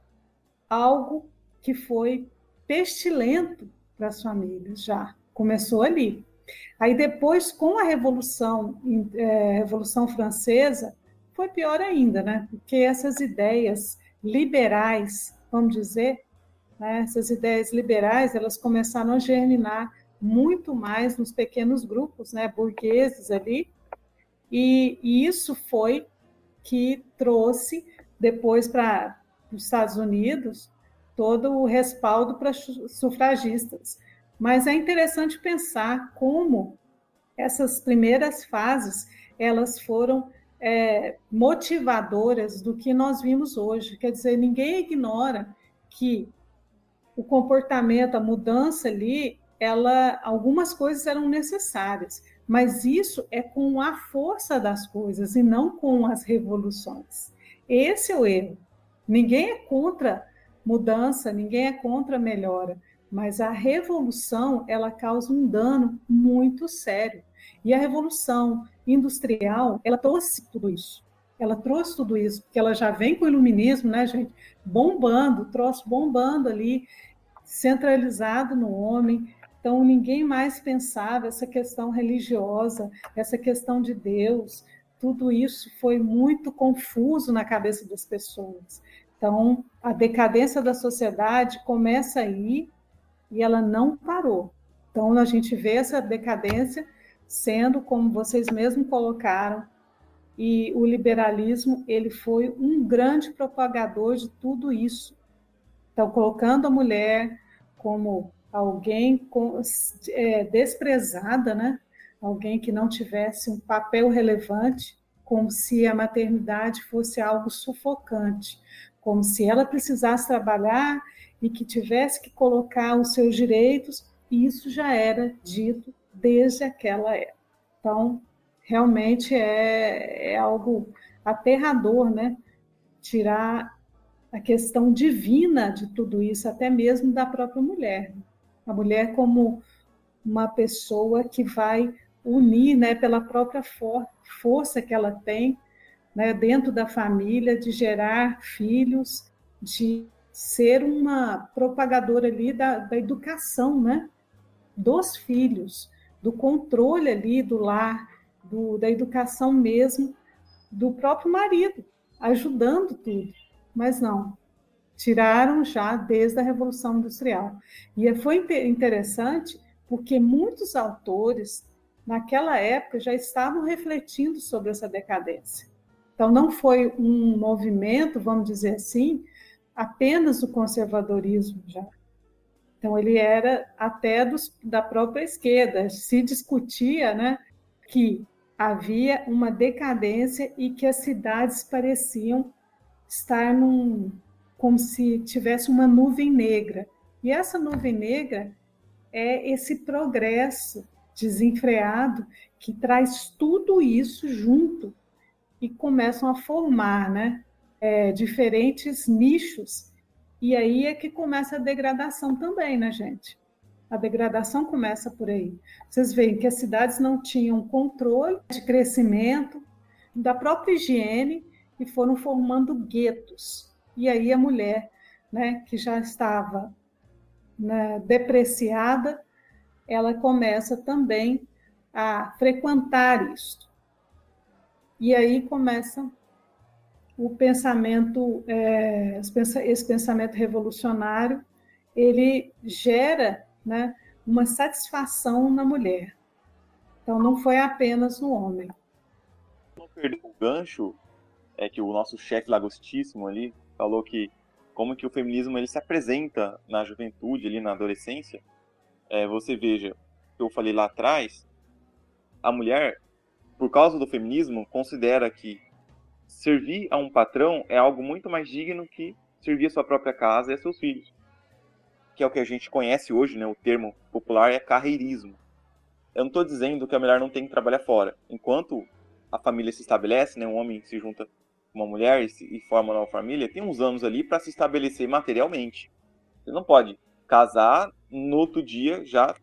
algo que foi pestilento para as famílias já. Começou ali. Aí depois, com a Revolução, é, Revolução Francesa, foi pior ainda, né? Porque essas ideias liberais, vamos dizer, né? essas ideias liberais, elas começaram a germinar muito mais nos pequenos grupos, né? Burgueses ali, e, e isso foi que trouxe depois para os Estados Unidos todo o respaldo para sufragistas. Mas é interessante pensar como essas primeiras fases elas foram é, motivadoras do que nós vimos hoje. Quer dizer, ninguém ignora que o comportamento, a mudança ali, ela, algumas coisas eram necessárias, mas isso é com a força das coisas e não com as revoluções. Esse é o erro. Ninguém é contra mudança, ninguém é contra melhora, mas a revolução ela causa um dano muito sério. E a revolução industrial, ela trouxe tudo isso. Ela trouxe tudo isso, porque ela já vem com o iluminismo, né, gente? Bombando, troço bombando ali, centralizado no homem. Então, ninguém mais pensava essa questão religiosa, essa questão de Deus. Tudo isso foi muito confuso na cabeça das pessoas. Então, a decadência da sociedade começa aí e ela não parou. Então, a gente vê essa decadência sendo, como vocês mesmos colocaram, e o liberalismo ele foi um grande propagador de tudo isso. Então, colocando a mulher como alguém é, desprezada, né? alguém que não tivesse um papel relevante, como se a maternidade fosse algo sufocante, como se ela precisasse trabalhar e que tivesse que colocar os seus direitos, e isso já era dito desde aquela época. Então, realmente é, é algo aterrador, né? Tirar a questão divina de tudo isso, até mesmo da própria mulher. A mulher como uma pessoa que vai unir, né, pela própria for força que ela tem, né, dentro da família, de gerar filhos, de ser uma propagadora ali da, da educação, né, dos filhos do controle ali do lar, do, da educação mesmo, do próprio marido, ajudando tudo. Mas não, tiraram já desde a Revolução Industrial. E foi interessante porque muitos autores, naquela época, já estavam refletindo sobre essa decadência. Então, não foi um movimento, vamos dizer assim, apenas do conservadorismo já. Então, ele era até dos, da própria esquerda. Se discutia né, que havia uma decadência e que as cidades pareciam estar num, como se tivesse uma nuvem negra. E essa nuvem negra é esse progresso desenfreado que traz tudo isso junto e começam a formar né, é, diferentes nichos e aí é que começa a degradação também, né, gente? A degradação começa por aí. Vocês veem que as cidades não tinham controle de crescimento, da própria higiene, e foram formando guetos. E aí a mulher, né, que já estava né, depreciada, ela começa também a frequentar isto. E aí começa o pensamento, é, esse pensamento revolucionário, ele gera né, uma satisfação na mulher. Então, não foi apenas no homem. Não perder o gancho, é que o nosso chefe lagostíssimo ali falou que como que o feminismo ele se apresenta na juventude, ali na adolescência. É, você veja, eu falei lá atrás, a mulher, por causa do feminismo, considera que servir a um patrão é algo muito mais digno que servir a sua própria casa e a seus filhos. Que é o que a gente conhece hoje, né? O termo popular é carreirismo. Eu não estou dizendo que a mulher não tem que trabalhar fora. Enquanto a família se estabelece, né? Um homem se junta com uma mulher e, se, e forma uma nova família, tem uns anos ali para se estabelecer materialmente. Você não pode casar no outro dia já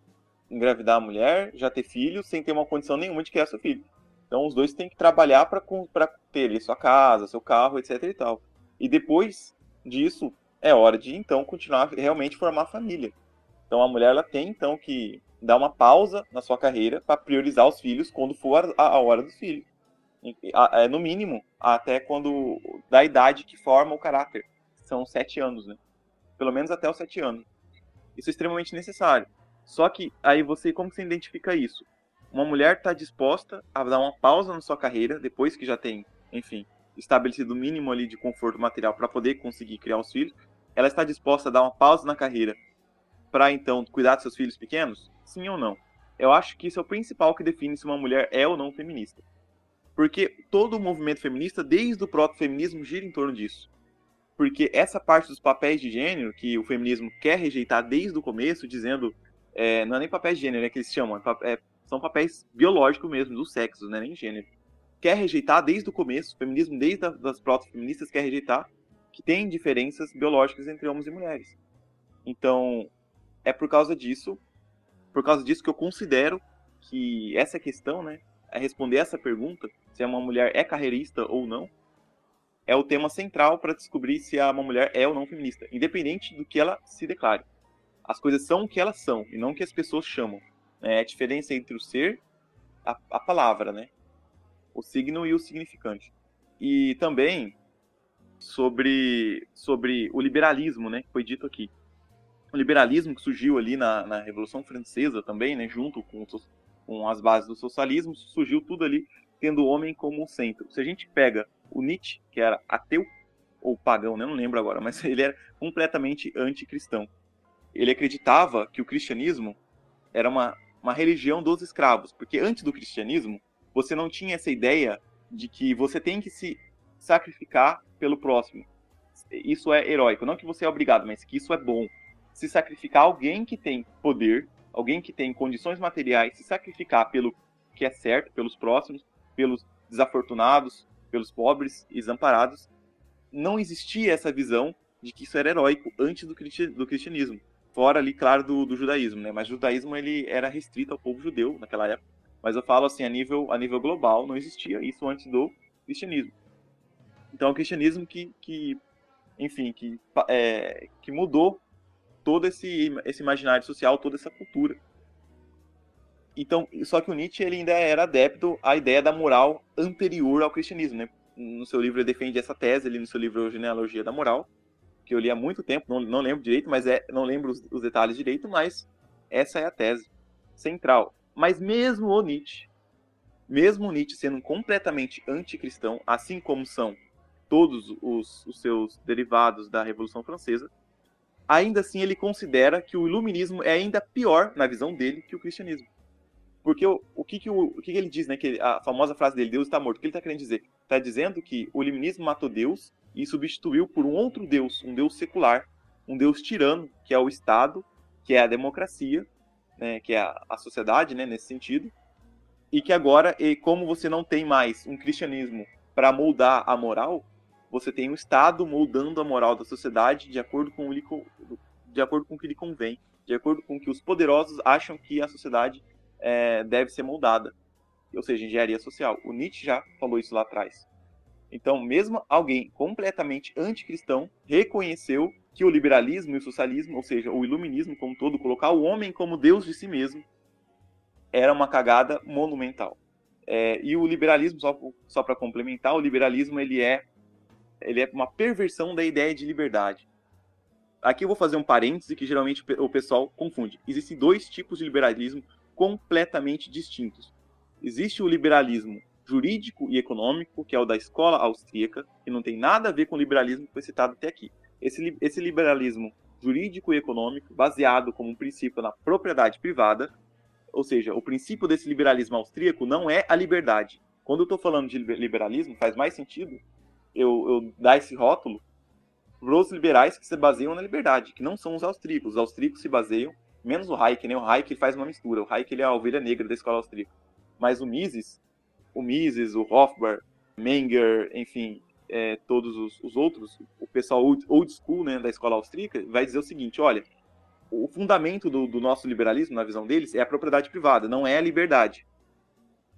engravidar a mulher, já ter filhos, sem ter uma condição nenhuma de criar seu filho. Então os dois têm que trabalhar para ter ali sua casa, seu carro, etc e tal. E depois disso, é hora de então continuar realmente formar a família. Então a mulher ela tem então que dar uma pausa na sua carreira para priorizar os filhos quando for a, a hora dos filhos. É, no mínimo, até quando da idade que forma o caráter. São sete anos, né? Pelo menos até os sete anos. Isso é extremamente necessário. Só que aí você, como você identifica isso? Uma mulher está disposta a dar uma pausa na sua carreira, depois que já tem, enfim, estabelecido o mínimo ali de conforto material para poder conseguir criar os filhos, ela está disposta a dar uma pausa na carreira para então cuidar dos seus filhos pequenos? Sim ou não? Eu acho que isso é o principal que define se uma mulher é ou não feminista. Porque todo o movimento feminista, desde o próprio feminismo, gira em torno disso. Porque essa parte dos papéis de gênero que o feminismo quer rejeitar desde o começo, dizendo. É, não é nem papéis de gênero, é que eles chamam, é, é, são papéis biológicos mesmo, do sexo, não é nem gênero. Quer rejeitar desde o começo, o feminismo, desde as das proto-feministas, quer rejeitar que tem diferenças biológicas entre homens e mulheres. Então, é por causa disso, por causa disso que eu considero que essa questão, né, é responder essa pergunta, se uma mulher é carreirista ou não, é o tema central para descobrir se uma mulher é ou não feminista, independente do que ela se declare. As coisas são o que elas são e não o que as pessoas chamam. É a diferença entre o ser, a, a palavra, né? O signo e o significante. E também sobre, sobre o liberalismo, né? Que foi dito aqui. O liberalismo que surgiu ali na, na Revolução Francesa também, né? Junto com, com as bases do socialismo, surgiu tudo ali tendo o homem como centro. Se a gente pega o Nietzsche, que era ateu ou pagão, né? não lembro agora, mas ele era completamente anticristão. Ele acreditava que o cristianismo era uma, uma religião dos escravos, porque antes do cristianismo, você não tinha essa ideia de que você tem que se sacrificar pelo próximo. Isso é heróico. Não que você é obrigado, mas que isso é bom. Se sacrificar alguém que tem poder, alguém que tem condições materiais, se sacrificar pelo que é certo, pelos próximos, pelos desafortunados, pelos pobres e desamparados, não existia essa visão de que isso era heróico antes do, cristianismo. Fora ali, claro, do, do, judaísmo, né? Mas o judaísmo ele era restrito ao povo judeu naquela época. Mas eu falo assim, a nível, a nível global, não existia isso antes do cristianismo. Então, é o cristianismo que, que enfim, que, é, que mudou todo esse, esse imaginário social, toda essa cultura. Então, só que o Nietzsche ele ainda era adepto à ideia da moral anterior ao cristianismo, né? No seu livro ele defende essa tese, ali no seu livro Genealogia da Moral, que eu li há muito tempo, não, não lembro direito, mas é, não lembro os, os detalhes direito, mas essa é a tese central. Mas mesmo o Nietzsche, mesmo o Nietzsche sendo completamente anticristão, assim como são todos os, os seus derivados da Revolução Francesa, ainda assim ele considera que o iluminismo é ainda pior, na visão dele, que o cristianismo. Porque o, o, que, que, o, o que, que ele diz, né? Que a famosa frase dele, Deus está morto. O que ele está querendo dizer? Está dizendo que o iluminismo matou Deus e substituiu por um outro Deus, um Deus secular, um Deus tirano, que é o Estado, que é a democracia, né, que é a, a sociedade, né, nesse sentido, e que agora, e como você não tem mais um cristianismo para moldar a moral, você tem um Estado moldando a moral da sociedade de acordo com o, de acordo com o que lhe convém, de acordo com o que os poderosos acham que a sociedade é, deve ser moldada, ou seja, engenharia social. O Nietzsche já falou isso lá atrás. Então, mesmo alguém completamente anticristão reconheceu que o liberalismo e o socialismo, ou seja, o iluminismo como todo, colocar o homem como Deus de si mesmo, era uma cagada monumental. É, e o liberalismo, só, só para complementar, o liberalismo ele é ele é uma perversão da ideia de liberdade. Aqui eu vou fazer um parêntese que geralmente o pessoal confunde. Existem dois tipos de liberalismo completamente distintos. Existe o liberalismo jurídico e econômico, que é o da escola austríaca, que não tem nada a ver com o liberalismo que foi citado até aqui. Esse, esse liberalismo jurídico e econômico, baseado como um princípio na propriedade privada, ou seja, o princípio desse liberalismo austríaco não é a liberdade. Quando eu estou falando de liberalismo, faz mais sentido eu, eu dar esse rótulo para os liberais que se baseiam na liberdade, que não são os austríacos. Os austríacos se baseiam, menos o Hayek, né? O Hayek faz uma mistura. O Hayek ele é a ovelha negra da escola austríaca. Mas o Mises, o Mises, o Hofbauer, Menger, enfim, é, todos os, os, outros, o pessoal old, old, school né, da escola austríaca, vai dizer o seguinte: olha, o fundamento do, do, nosso liberalismo, na visão deles, é a propriedade privada, não é a liberdade.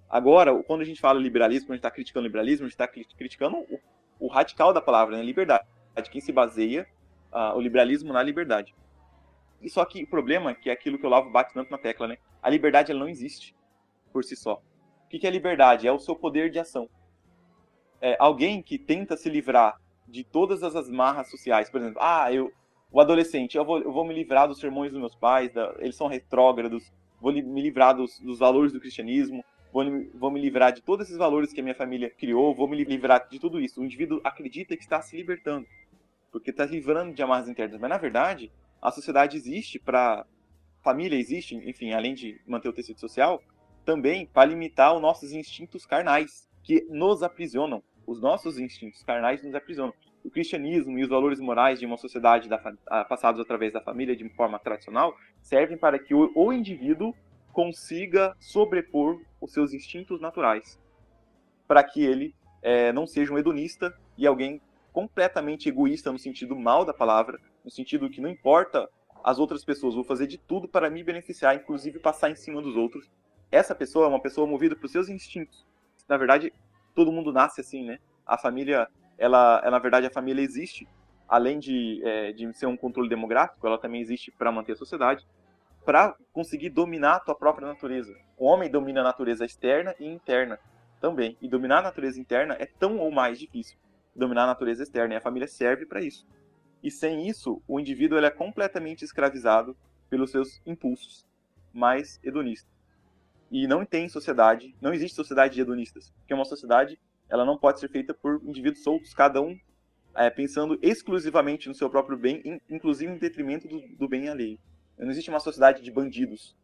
Agora, quando a gente fala liberalismo, quando a gente está criticando liberalismo, a gente está criticando o, o radical da palavra, né? Liberdade. Quem se baseia uh, o liberalismo na liberdade. E só que o problema é que é aquilo que o Lavo bate tanto na tecla, né? A liberdade ela não existe por si só. O que é liberdade? É o seu poder de ação. É alguém que tenta se livrar de todas as marras sociais. Por exemplo, ah, eu, o adolescente, eu vou, eu vou me livrar dos sermões dos meus pais, da, eles são retrógrados, vou li, me livrar dos, dos valores do cristianismo, vou, vou me livrar de todos esses valores que a minha família criou, vou me livrar de tudo isso. O indivíduo acredita que está se libertando, porque está livrando de amarras internas. Mas, na verdade, a sociedade existe para. Família existe, enfim, além de manter o tecido social, também para limitar os nossos instintos carnais, que nos aprisionam. Os nossos instintos carnais nos aprisionam. O cristianismo e os valores morais de uma sociedade da, passados através da família de forma tradicional servem para que o, o indivíduo consiga sobrepor os seus instintos naturais, para que ele é, não seja um hedonista e alguém completamente egoísta no sentido mal da palavra, no sentido que não importa as outras pessoas, vou fazer de tudo para me beneficiar, inclusive passar em cima dos outros. Essa pessoa é uma pessoa movida por seus instintos. Na verdade, todo mundo nasce assim, né? A família, ela, ela na verdade, a família existe, além de, é, de ser um controle demográfico, ela também existe para manter a sociedade para conseguir dominar a tua própria natureza. O homem domina a natureza externa e interna também. E dominar a natureza interna é tão ou mais difícil dominar a natureza externa. E a família serve para isso. E sem isso, o indivíduo ele é completamente escravizado pelos seus impulsos mais hedonistas. E não tem sociedade, não existe sociedade de hedonistas. Porque uma sociedade ela não pode ser feita por indivíduos soltos, cada um é, pensando exclusivamente no seu próprio bem, inclusive em detrimento do, do bem alheio. Não existe uma sociedade de bandidos,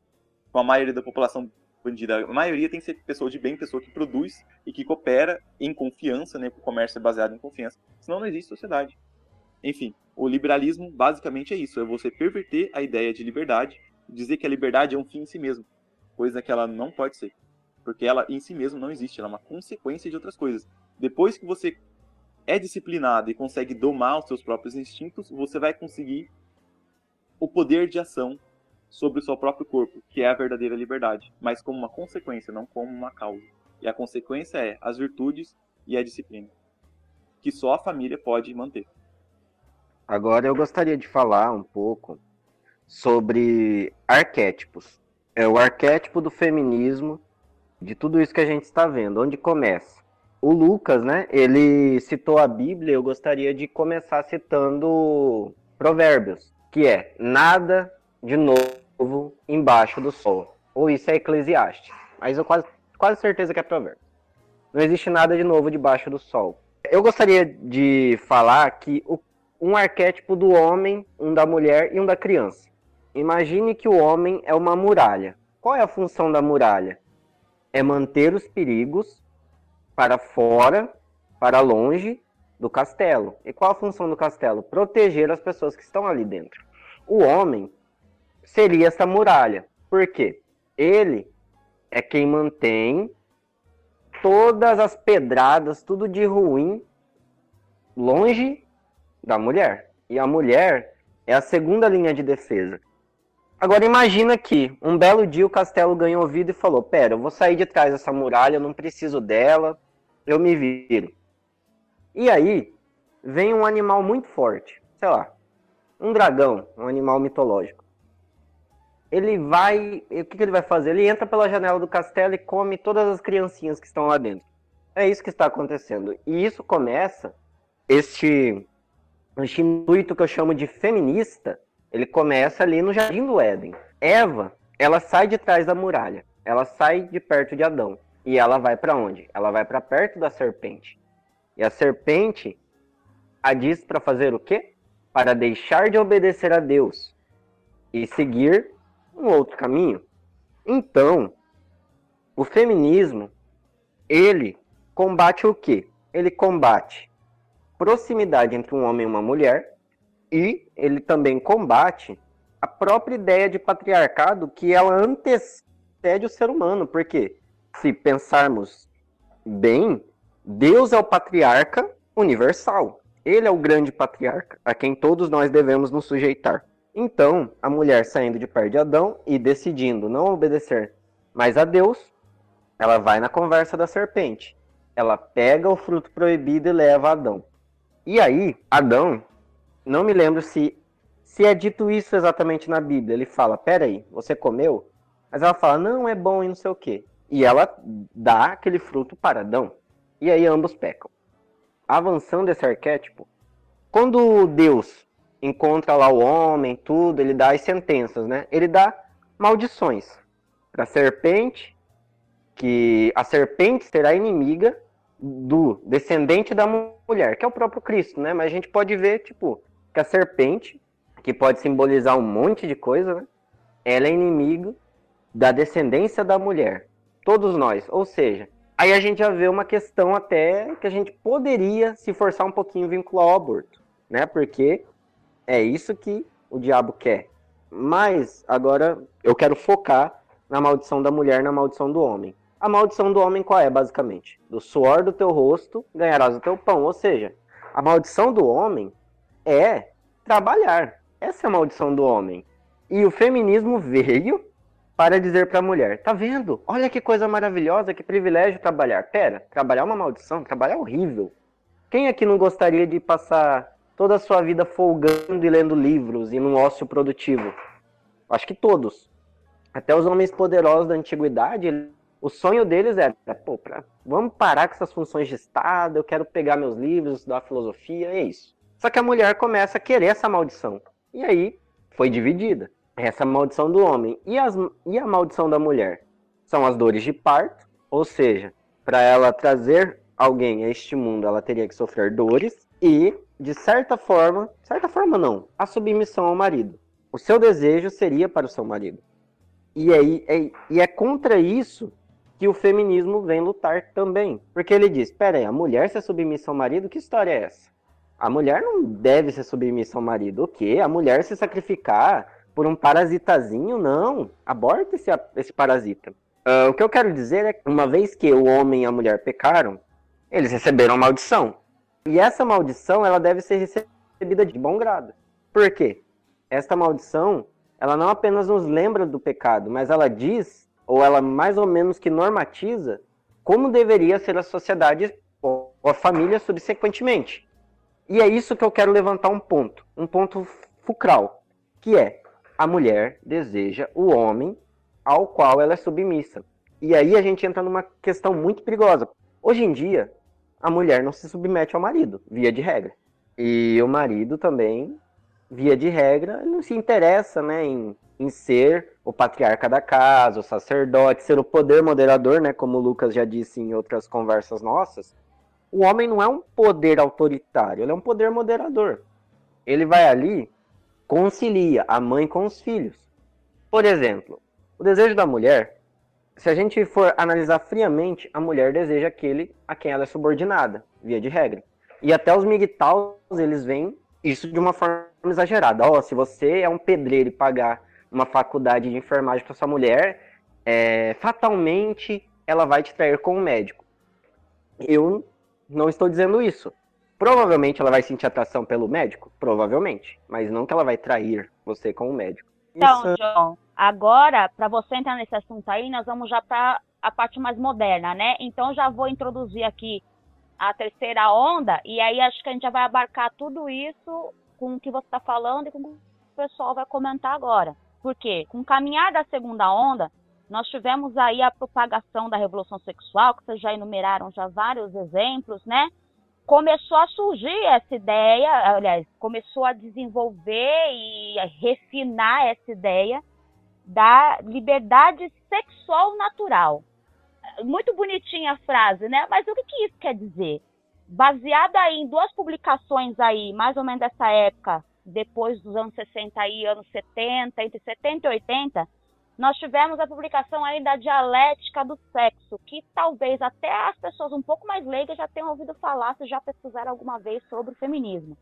com a maioria da população bandida. A maioria tem que ser pessoa de bem, pessoa que produz e que coopera em confiança, né? O comércio é baseado em confiança. Senão não existe sociedade. Enfim, o liberalismo basicamente é isso: é você perverter a ideia de liberdade, dizer que a liberdade é um fim em si mesmo, coisa que ela não pode ser. Porque ela em si mesma não existe, ela é uma consequência de outras coisas. Depois que você é disciplinado e consegue domar os seus próprios instintos, você vai conseguir o poder de ação sobre o seu próprio corpo, que é a verdadeira liberdade, mas como uma consequência, não como uma causa. E a consequência é as virtudes e a disciplina, que só a família pode manter. Agora eu gostaria de falar um pouco sobre arquétipos. É o arquétipo do feminismo, de tudo isso que a gente está vendo, onde começa. O Lucas, né, ele citou a Bíblia, eu gostaria de começar citando Provérbios que é nada de novo embaixo do sol. Ou isso é Eclesiastes. Mas eu quase, quase certeza que é provérbio. Não existe nada de novo debaixo do sol. Eu gostaria de falar que o, um arquétipo do homem, um da mulher e um da criança. Imagine que o homem é uma muralha. Qual é a função da muralha? É manter os perigos para fora, para longe do castelo. E qual a função do castelo? Proteger as pessoas que estão ali dentro. O homem seria essa muralha. Por quê? Ele é quem mantém todas as pedradas, tudo de ruim, longe da mulher. E a mulher é a segunda linha de defesa. Agora imagina que um belo dia o castelo ganhou vida e falou: Pera, eu vou sair de trás dessa muralha, eu não preciso dela, eu me viro. E aí vem um animal muito forte, sei lá, um dragão, um animal mitológico. Ele vai. O que, que ele vai fazer? Ele entra pela janela do castelo e come todas as criancinhas que estão lá dentro. É isso que está acontecendo. E isso começa. Este, este intuito que eu chamo de feminista, ele começa ali no Jardim do Éden. Eva, ela sai de trás da muralha. Ela sai de perto de Adão. E ela vai para onde? Ela vai para perto da serpente. E a serpente a diz para fazer o quê? para deixar de obedecer a Deus e seguir um outro caminho. Então, o feminismo, ele combate o quê? Ele combate proximidade entre um homem e uma mulher e ele também combate a própria ideia de patriarcado que ela antecede o ser humano, porque se pensarmos bem, Deus é o patriarca universal. Ele é o grande patriarca, a quem todos nós devemos nos sujeitar. Então, a mulher saindo de perto de Adão e decidindo não obedecer mais a Deus, ela vai na conversa da serpente. Ela pega o fruto proibido e leva a Adão. E aí, Adão, não me lembro se se é dito isso exatamente na Bíblia. Ele fala: "Peraí, você comeu?" Mas ela fala: "Não, é bom e não sei o quê". E ela dá aquele fruto para Adão. E aí ambos pecam avançando esse arquétipo, quando Deus encontra lá o homem, tudo, ele dá as sentenças, né? Ele dá maldições para a serpente, que a serpente será inimiga do descendente da mulher, que é o próprio Cristo, né? Mas a gente pode ver, tipo, que a serpente, que pode simbolizar um monte de coisa, né? Ela é inimigo da descendência da mulher. Todos nós. Ou seja, aí a gente já vê uma questão até que a gente poderia se forçar um pouquinho vincular ao aborto, né? Porque é isso que o diabo quer. Mas agora eu quero focar na maldição da mulher, na maldição do homem. A maldição do homem qual é, basicamente? Do suor do teu rosto ganharás o teu pão. Ou seja, a maldição do homem é trabalhar. Essa é a maldição do homem. E o feminismo veio para dizer para a mulher: tá vendo? Olha que coisa maravilhosa, que privilégio trabalhar. Pera, trabalhar é uma maldição, trabalhar é horrível. Quem aqui não gostaria de passar toda a sua vida folgando e lendo livros e num ócio produtivo? Acho que todos. Até os homens poderosos da antiguidade, o sonho deles era, pô, pra, vamos parar com essas funções de Estado, eu quero pegar meus livros, estudar filosofia, é isso. Só que a mulher começa a querer essa maldição. E aí foi dividida. Essa maldição do homem. E, as, e a maldição da mulher? São as dores de parto, ou seja, para ela trazer alguém a este mundo, ela teria que sofrer dores e, de certa forma, certa forma não, a submissão ao marido. O seu desejo seria para o seu marido. E, aí, é, e é contra isso que o feminismo vem lutar também. Porque ele diz: pera aí, a mulher ser submissa ao marido, que história é essa? A mulher não deve ser submissa ao marido. O quê? A mulher se sacrificar por um parasitazinho? Não. Aborta esse, esse parasita. Uh, o que eu quero dizer é que, uma vez que o homem e a mulher pecaram, eles receberam maldição. E essa maldição, ela deve ser recebida de bom grado. Por quê? Esta maldição, ela não apenas nos lembra do pecado, mas ela diz ou ela mais ou menos que normatiza como deveria ser a sociedade ou a família subsequentemente. E é isso que eu quero levantar um ponto, um ponto fulcral, que é a mulher deseja o homem ao qual ela é submissa. E aí a gente entra numa questão muito perigosa. Hoje em dia, a mulher não se submete ao marido, via de regra. E o marido também, via de regra, não se interessa né, em em ser o patriarca da casa, o sacerdote, ser o poder moderador, né, como o Lucas já disse em outras conversas nossas. O homem não é um poder autoritário, ele é um poder moderador. Ele vai ali, concilia a mãe com os filhos. Por exemplo, o desejo da mulher, se a gente for analisar friamente, a mulher deseja aquele a quem ela é subordinada, via de regra. E até os migtaus, eles veem isso de uma forma exagerada. Ó, oh, se você é um pedreiro e pagar uma faculdade de enfermagem para sua mulher, é, fatalmente ela vai te trair com o médico. Eu não estou dizendo isso. Provavelmente ela vai sentir atração pelo médico, provavelmente, mas não que ela vai trair você com o médico. Então, isso... João, agora, para você entrar nesse assunto aí, nós vamos já para a parte mais moderna, né? Então, já vou introduzir aqui a terceira onda, e aí acho que a gente já vai abarcar tudo isso com o que você está falando e com o que o pessoal vai comentar agora. Porque com o caminhar da segunda onda, nós tivemos aí a propagação da revolução sexual, que vocês já enumeraram já vários exemplos, né? Começou a surgir essa ideia, aliás, começou a desenvolver e a refinar essa ideia da liberdade sexual natural. Muito bonitinha a frase, né? Mas o que, que isso quer dizer? Baseada aí em duas publicações aí, mais ou menos dessa época, depois dos anos 60 e anos 70, entre 70 e 80, nós tivemos a publicação aí da dialética do sexo, que talvez até as pessoas um pouco mais leigas já tenham ouvido falar, se já pesquisaram alguma vez sobre o feminismo,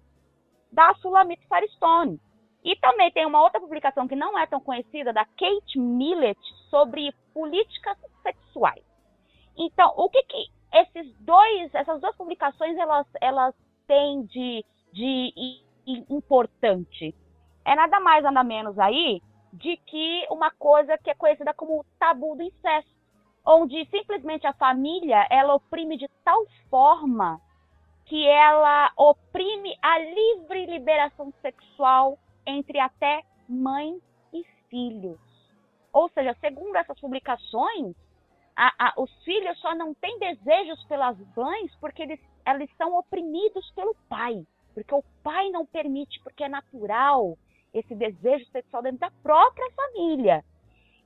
da Sulamit Firestone. E também tem uma outra publicação que não é tão conhecida, da Kate Millett, sobre políticas sexuais. Então, o que, que esses dois, essas duas publicações elas, elas têm de, de importante. É nada mais, nada menos aí de que uma coisa que é conhecida como tabu do incesto, onde simplesmente a família ela oprime de tal forma que ela oprime a livre liberação sexual entre até mãe e filhos. Ou seja, segundo essas publicações, a, a, os filhos só não têm desejos pelas mães porque eles, eles são oprimidos pelo pai porque o pai não permite, porque é natural esse desejo sexual dentro da própria família.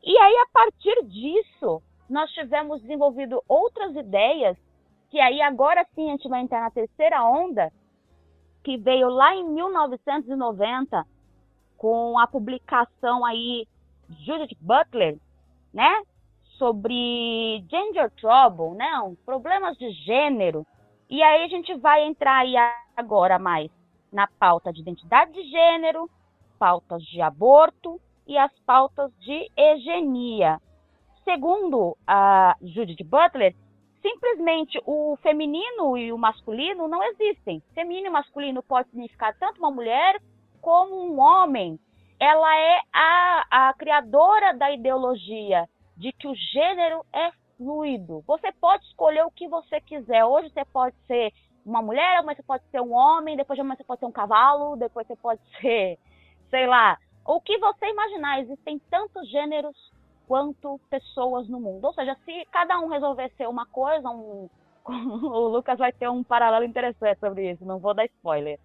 E aí, a partir disso, nós tivemos desenvolvido outras ideias, que aí agora sim a gente vai entrar na terceira onda, que veio lá em 1990, com a publicação aí Judith Butler, né? Sobre gender trouble, né? Problemas de gênero. E aí a gente vai entrar aí agora mais na pauta de identidade de gênero, pautas de aborto e as pautas de eugenia. Segundo a Judith Butler, simplesmente o feminino e o masculino não existem. Feminino e masculino pode significar tanto uma mulher como um homem. Ela é a, a criadora da ideologia de que o gênero é fluido. Você pode escolher o que você quiser. Hoje você pode ser uma mulher, amanhã você pode ser um homem, depois de você pode ser um cavalo, depois você pode ser, sei lá, o que você imaginar. Existem tantos gêneros quanto pessoas no mundo. Ou seja, se cada um resolver ser uma coisa, um... o Lucas vai ter um paralelo interessante sobre isso, não vou dar spoiler.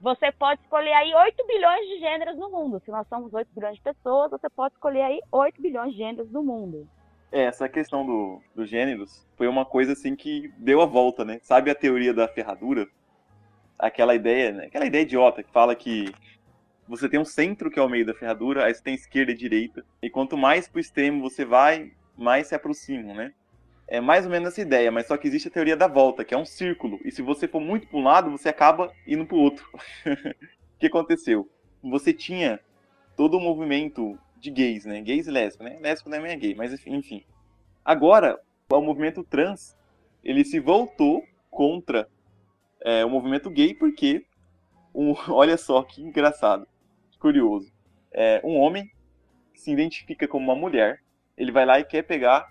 Você pode escolher aí 8 bilhões de gêneros no mundo. Se nós somos 8 bilhões de pessoas, você pode escolher aí 8 bilhões de gêneros no mundo. É, essa questão do, dos gêneros foi uma coisa assim que deu a volta, né? Sabe a teoria da ferradura? Aquela ideia, né? Aquela ideia idiota que fala que você tem um centro que é o meio da ferradura, aí você tem esquerda e direita. E quanto mais pro extremo você vai, mais se aproximam, né? É mais ou menos essa ideia, mas só que existe a teoria da volta, que é um círculo. E se você for muito para um lado, você acaba indo para o outro. o que aconteceu? Você tinha todo o movimento de gays, né? Gays e lésbicos, né? Lésbico não é gay, mas enfim. Agora, o movimento trans, ele se voltou contra é, o movimento gay porque, um, olha só que engraçado curioso. É, um homem se identifica como uma mulher, ele vai lá e quer pegar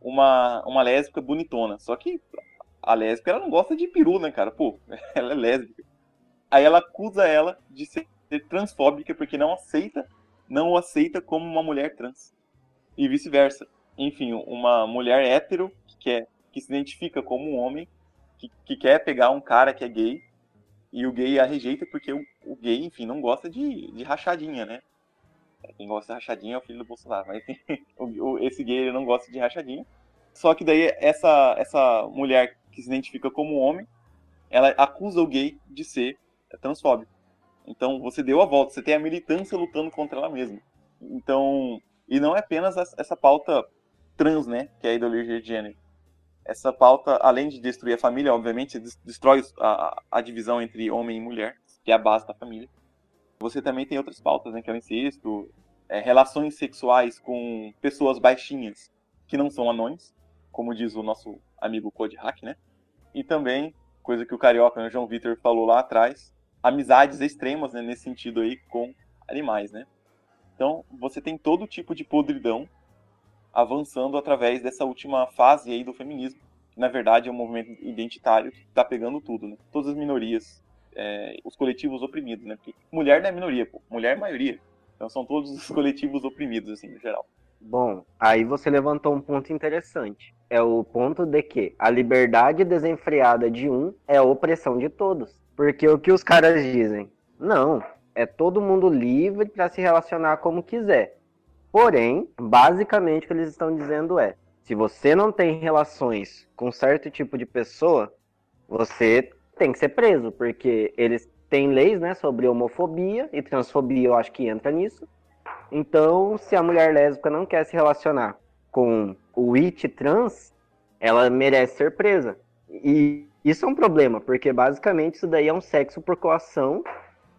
uma, uma lésbica bonitona. Só que a lésbica ela não gosta de peru, né, cara? Pô, ela é lésbica. Aí ela acusa ela de ser transfóbica porque não aceita, não o aceita como uma mulher trans. E vice-versa. Enfim, uma mulher hétero que, quer, que se identifica como um homem, que, que quer pegar um cara que é gay, e o gay a rejeita porque o, o gay, enfim, não gosta de, de rachadinha, né? Quem gosta de rachadinha é o filho do Bolsonaro, mas o, esse gay não gosta de rachadinha. Só que daí essa, essa mulher que se identifica como homem, ela acusa o gay de ser transfóbico. Então você deu a volta, você tem a militância lutando contra ela mesma. Então, e não é apenas essa pauta trans, né, que é a ideologia de gênero essa pauta, além de destruir a família, obviamente, destrói a, a, divisão entre homem e mulher, que é a base da família. Você também tem outras pautas, né, que é o incesto, é, relações sexuais com pessoas baixinhas que não são anões, como diz o nosso amigo Code Hack, né? E também, coisa que o carioca, né, João Vitor falou lá atrás, amizades extremas, né, nesse sentido aí, com animais, né? Então, você tem todo tipo de podridão avançando através dessa última fase aí do feminismo, que na verdade é um movimento identitário que está pegando tudo, né? Todas as minorias, é, os coletivos oprimidos, né? Porque mulher não é minoria, pô. mulher é maioria. Então são todos os coletivos oprimidos, assim, no geral. Bom, aí você levantou um ponto interessante. É o ponto de que a liberdade desenfreada de um é a opressão de todos. Porque o que os caras dizem? Não, é todo mundo livre para se relacionar como quiser. Porém, basicamente o que eles estão dizendo é: se você não tem relações com certo tipo de pessoa, você tem que ser preso, porque eles têm leis né, sobre homofobia e transfobia, eu acho que entra nisso. Então, se a mulher lésbica não quer se relacionar com o it trans, ela merece ser presa. E isso é um problema, porque basicamente isso daí é um sexo por coação,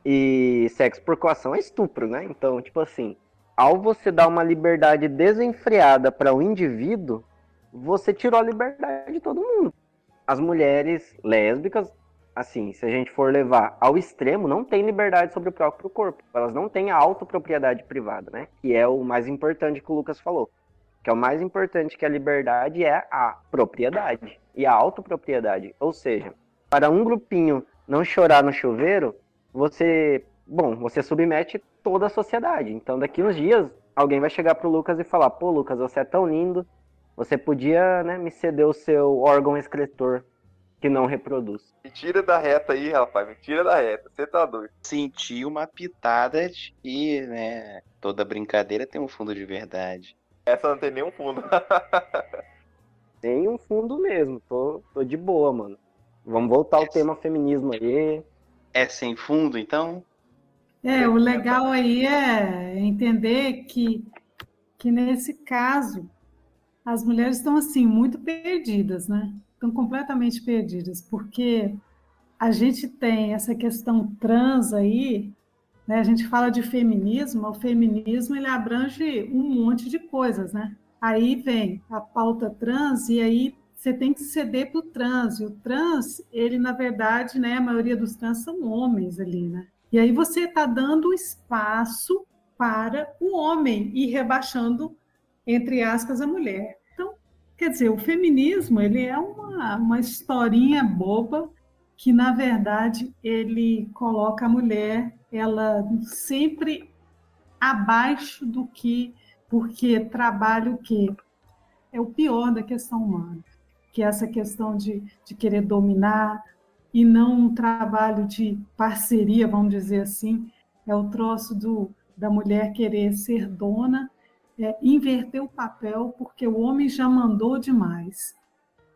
e sexo por coação é estupro, né? Então, tipo assim, ao você dar uma liberdade desenfreada para o um indivíduo, você tirou a liberdade de todo mundo. As mulheres lésbicas, assim, se a gente for levar ao extremo, não têm liberdade sobre o próprio corpo. Elas não têm a autopropriedade privada, né? Que é o mais importante que o Lucas falou. Que é o mais importante que a liberdade é a propriedade e a autopropriedade. Ou seja, para um grupinho não chorar no chuveiro, você bom, você submete toda a sociedade. Então, daqui uns dias, alguém vai chegar pro Lucas e falar: pô, Lucas, você é tão lindo, você podia né, me ceder o seu órgão excretor que não reproduz. Me tira da reta aí, rapaz, me tira da reta, você tá doido. Senti uma pitada de, né, toda brincadeira tem um fundo de verdade. Essa não tem nenhum fundo. tem um fundo mesmo, tô, tô de boa, mano. Vamos voltar ao tema feminismo aí. É sem fundo, então? É, o legal aí é entender que, que nesse caso as mulheres estão assim muito perdidas, né? Estão completamente perdidas, porque a gente tem essa questão trans aí, né? A gente fala de feminismo, o feminismo ele abrange um monte de coisas, né? Aí vem a pauta trans e aí você tem que ceder para o trans. E o trans, ele na verdade, né? A maioria dos trans são homens ali, né? E aí você está dando espaço para o homem e rebaixando, entre aspas, a mulher. Então, quer dizer, o feminismo ele é uma, uma historinha boba que, na verdade, ele coloca a mulher ela sempre abaixo do que, porque trabalha o quê? É o pior da questão humana, que é essa questão de, de querer dominar, e não um trabalho de parceria, vamos dizer assim, é o troço do, da mulher querer ser dona, é, inverter o papel, porque o homem já mandou demais.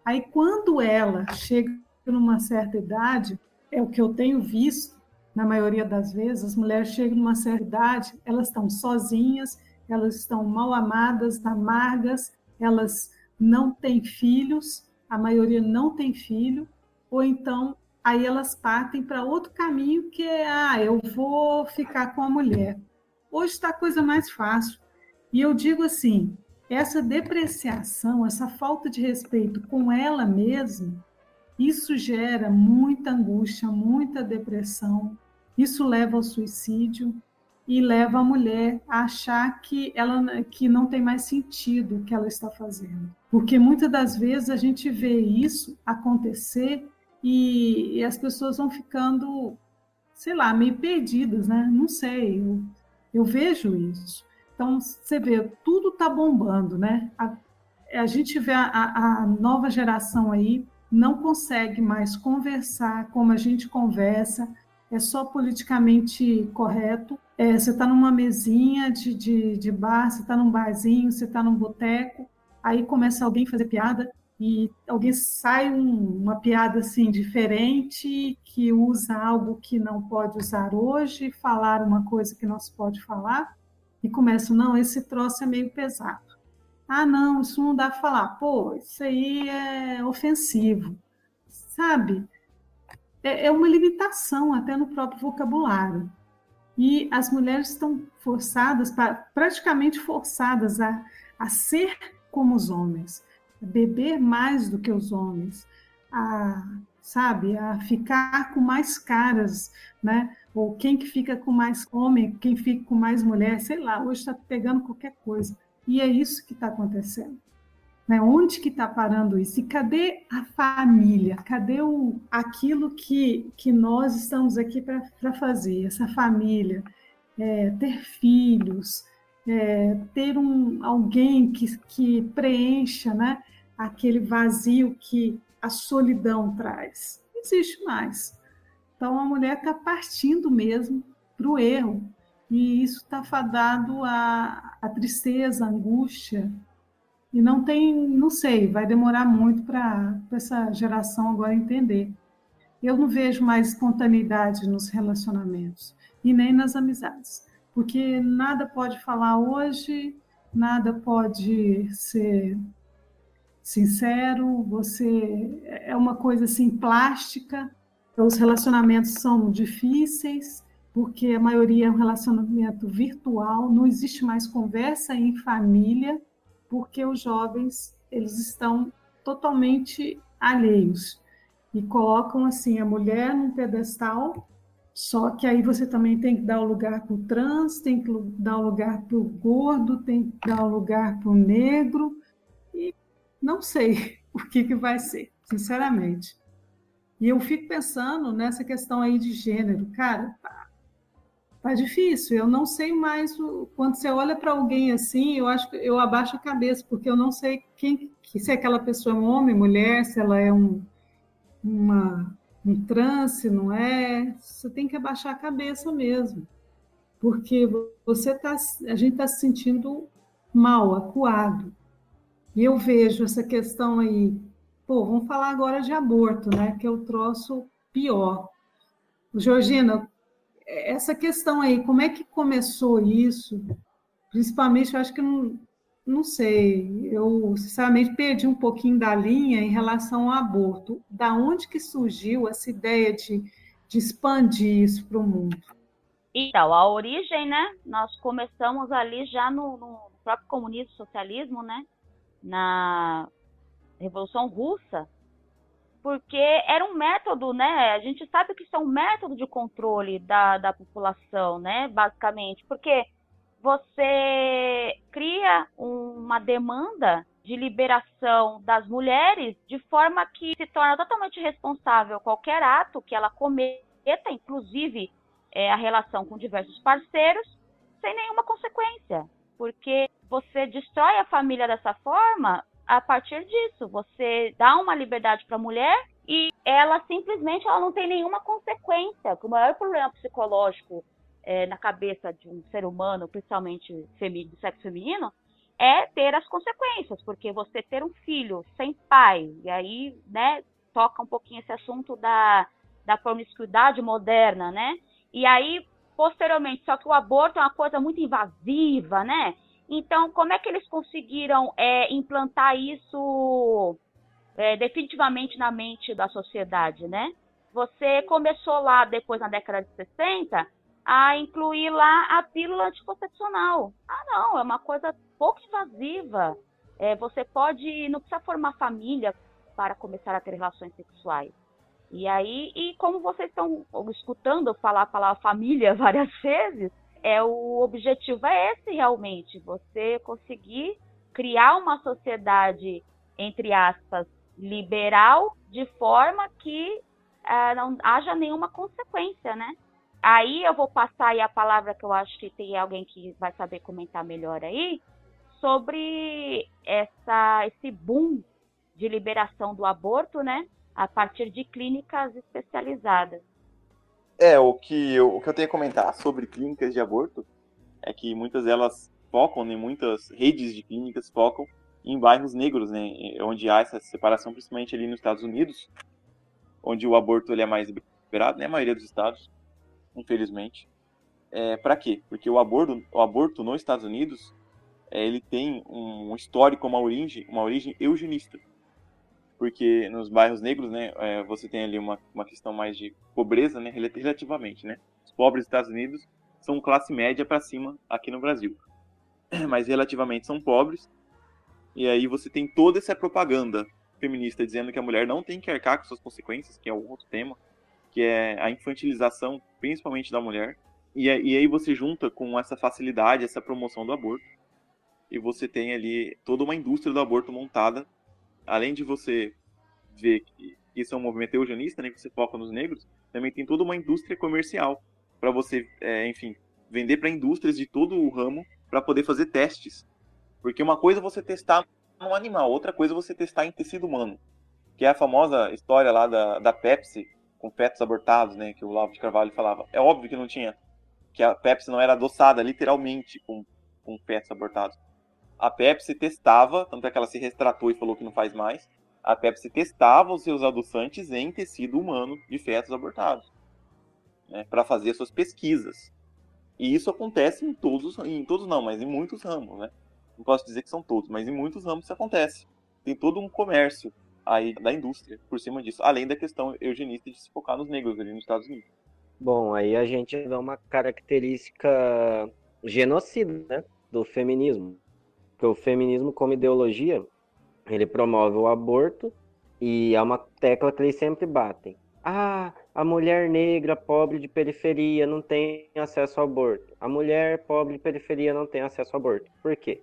Aí, quando ela chega numa certa idade, é o que eu tenho visto, na maioria das vezes, as mulheres chegam numa certa idade, elas estão sozinhas, elas estão mal amadas, amargas, elas não têm filhos, a maioria não tem filho, ou então aí elas partem para outro caminho que é, ah, eu vou ficar com a mulher. Hoje está a coisa mais fácil. E eu digo assim, essa depreciação, essa falta de respeito com ela mesma, isso gera muita angústia, muita depressão. Isso leva ao suicídio e leva a mulher a achar que ela que não tem mais sentido o que ela está fazendo. Porque muitas das vezes a gente vê isso acontecer e, e as pessoas vão ficando, sei lá, meio perdidas, né? Não sei, eu, eu vejo isso. Então, você vê, tudo está bombando, né? A, a gente vê a, a, nova geração aí não consegue mais conversar como a gente conversa, é só politicamente correto. É, você está numa mesinha de, de, de bar, você está num barzinho, você está num boteco, aí começa alguém a fazer piada e alguém sai um, uma piada assim diferente que usa algo que não pode usar hoje, falar uma coisa que não se pode falar e começa não, esse troço é meio pesado. Ah, não, isso não dá para falar. Pô, isso aí é ofensivo, sabe? É, é uma limitação até no próprio vocabulário. E as mulheres estão forçadas, praticamente forçadas a, a ser como os homens beber mais do que os homens, a, sabe, a ficar com mais caras, né? Ou quem que fica com mais homem, quem fica com mais mulher, sei lá, hoje está pegando qualquer coisa. E é isso que está acontecendo. Né? Onde que está parando isso? E cadê a família? Cadê o, aquilo que, que nós estamos aqui para fazer? Essa família, é, ter filhos, é, ter um, alguém que, que preencha né, aquele vazio que a solidão traz. Não existe mais. Então a mulher está partindo mesmo para o erro. E isso está fadado à, à tristeza, à angústia. E não tem, não sei, vai demorar muito para essa geração agora entender. Eu não vejo mais espontaneidade nos relacionamentos e nem nas amizades, porque nada pode falar hoje, nada pode ser sincero, você é uma coisa assim plástica. Os relacionamentos são difíceis, porque a maioria é um relacionamento virtual, não existe mais conversa em família, porque os jovens eles estão totalmente alheios e colocam assim a mulher num pedestal, só que aí você também tem que dar o lugar para o trans, tem que dar o lugar para o gordo, tem que dar o lugar para o negro, não sei o que, que vai ser, sinceramente. E eu fico pensando nessa questão aí de gênero. Cara, tá, tá difícil. Eu não sei mais. O, quando você olha para alguém assim, eu acho que eu abaixo a cabeça, porque eu não sei quem, se aquela pessoa é um homem, mulher, se ela é um, uma, um trance, não é? Você tem que abaixar a cabeça mesmo. Porque você tá, a gente está se sentindo mal acuado. E eu vejo essa questão aí, pô, vamos falar agora de aborto, né? Que é o troço pior. Georgina, essa questão aí, como é que começou isso? Principalmente, eu acho que não, não sei, eu sinceramente perdi um pouquinho da linha em relação ao aborto. Da onde que surgiu essa ideia de, de expandir isso para o mundo? Então, a origem, né? Nós começamos ali já no, no próprio comunismo, socialismo, né? Na Revolução Russa, porque era um método, né? A gente sabe que isso é um método de controle da, da população, né? Basicamente, porque você cria uma demanda de liberação das mulheres de forma que se torna totalmente responsável qualquer ato que ela cometa, inclusive é, a relação com diversos parceiros, sem nenhuma consequência, porque você destrói a família dessa forma a partir disso. Você dá uma liberdade para a mulher e ela simplesmente ela não tem nenhuma consequência. O maior problema psicológico é, na cabeça de um ser humano, principalmente do sexo feminino, é ter as consequências, porque você ter um filho sem pai, e aí, né, toca um pouquinho esse assunto da, da promiscuidade moderna, né? E aí, posteriormente, só que o aborto é uma coisa muito invasiva, né? Então, como é que eles conseguiram é, implantar isso é, definitivamente na mente da sociedade, né? Você começou lá, depois na década de 60, a incluir lá a pílula anticoncepcional. Ah, não, é uma coisa pouco invasiva. É, você pode, não precisa formar família para começar a ter relações sexuais. E aí, e como vocês estão escutando falar a palavra família várias vezes, é o objetivo é esse realmente, você conseguir criar uma sociedade entre aspas liberal de forma que uh, não haja nenhuma consequência, né? Aí eu vou passar aí a palavra que eu acho que tem alguém que vai saber comentar melhor aí sobre essa esse boom de liberação do aborto, né? A partir de clínicas especializadas. É, o que, eu, o que eu tenho a comentar sobre clínicas de aborto é que muitas delas focam, né, muitas redes de clínicas focam em bairros negros, né, onde há essa separação, principalmente ali nos Estados Unidos, onde o aborto ele é mais liberado, né, a maioria dos estados, infelizmente. É, para quê? Porque o aborto, o aborto nos Estados Unidos, é, ele tem um histórico, uma origem, uma origem eugenista porque nos bairros negros, né, é, você tem ali uma, uma questão mais de pobreza, né, relativamente, né. Os pobres dos Estados Unidos são classe média para cima aqui no Brasil, mas relativamente são pobres. E aí você tem toda essa propaganda feminista dizendo que a mulher não tem que arcar com suas consequências, que é outro tema, que é a infantilização, principalmente da mulher. E, e aí você junta com essa facilidade, essa promoção do aborto, e você tem ali toda uma indústria do aborto montada além de você ver que isso é um movimento eugenista, né, que você foca nos negros, também tem toda uma indústria comercial para você, é, enfim, vender para indústrias de todo o ramo para poder fazer testes. Porque uma coisa é você testar no animal, outra coisa é você testar em tecido humano. Que é a famosa história lá da, da Pepsi com fetos abortados, né, que o Lavo de Carvalho falava. É óbvio que não tinha, que a Pepsi não era adoçada literalmente com, com fetos abortados a Pepsi testava, tanto é que ela se retratou e falou que não faz mais, a Pepsi testava os seus adoçantes em tecido humano de fetos abortados, né, para fazer suas pesquisas. E isso acontece em todos, em todos não, mas em muitos ramos, né? Não posso dizer que são todos, mas em muitos ramos isso acontece. Tem todo um comércio aí da indústria por cima disso, além da questão eugenista de se focar nos negros ali nos Estados Unidos. Bom, aí a gente dá uma característica genocida né, do feminismo. Porque o feminismo como ideologia, ele promove o aborto e é uma tecla que eles sempre batem. Ah, a mulher negra, pobre de periferia, não tem acesso ao aborto. A mulher pobre de periferia não tem acesso ao aborto. Por quê?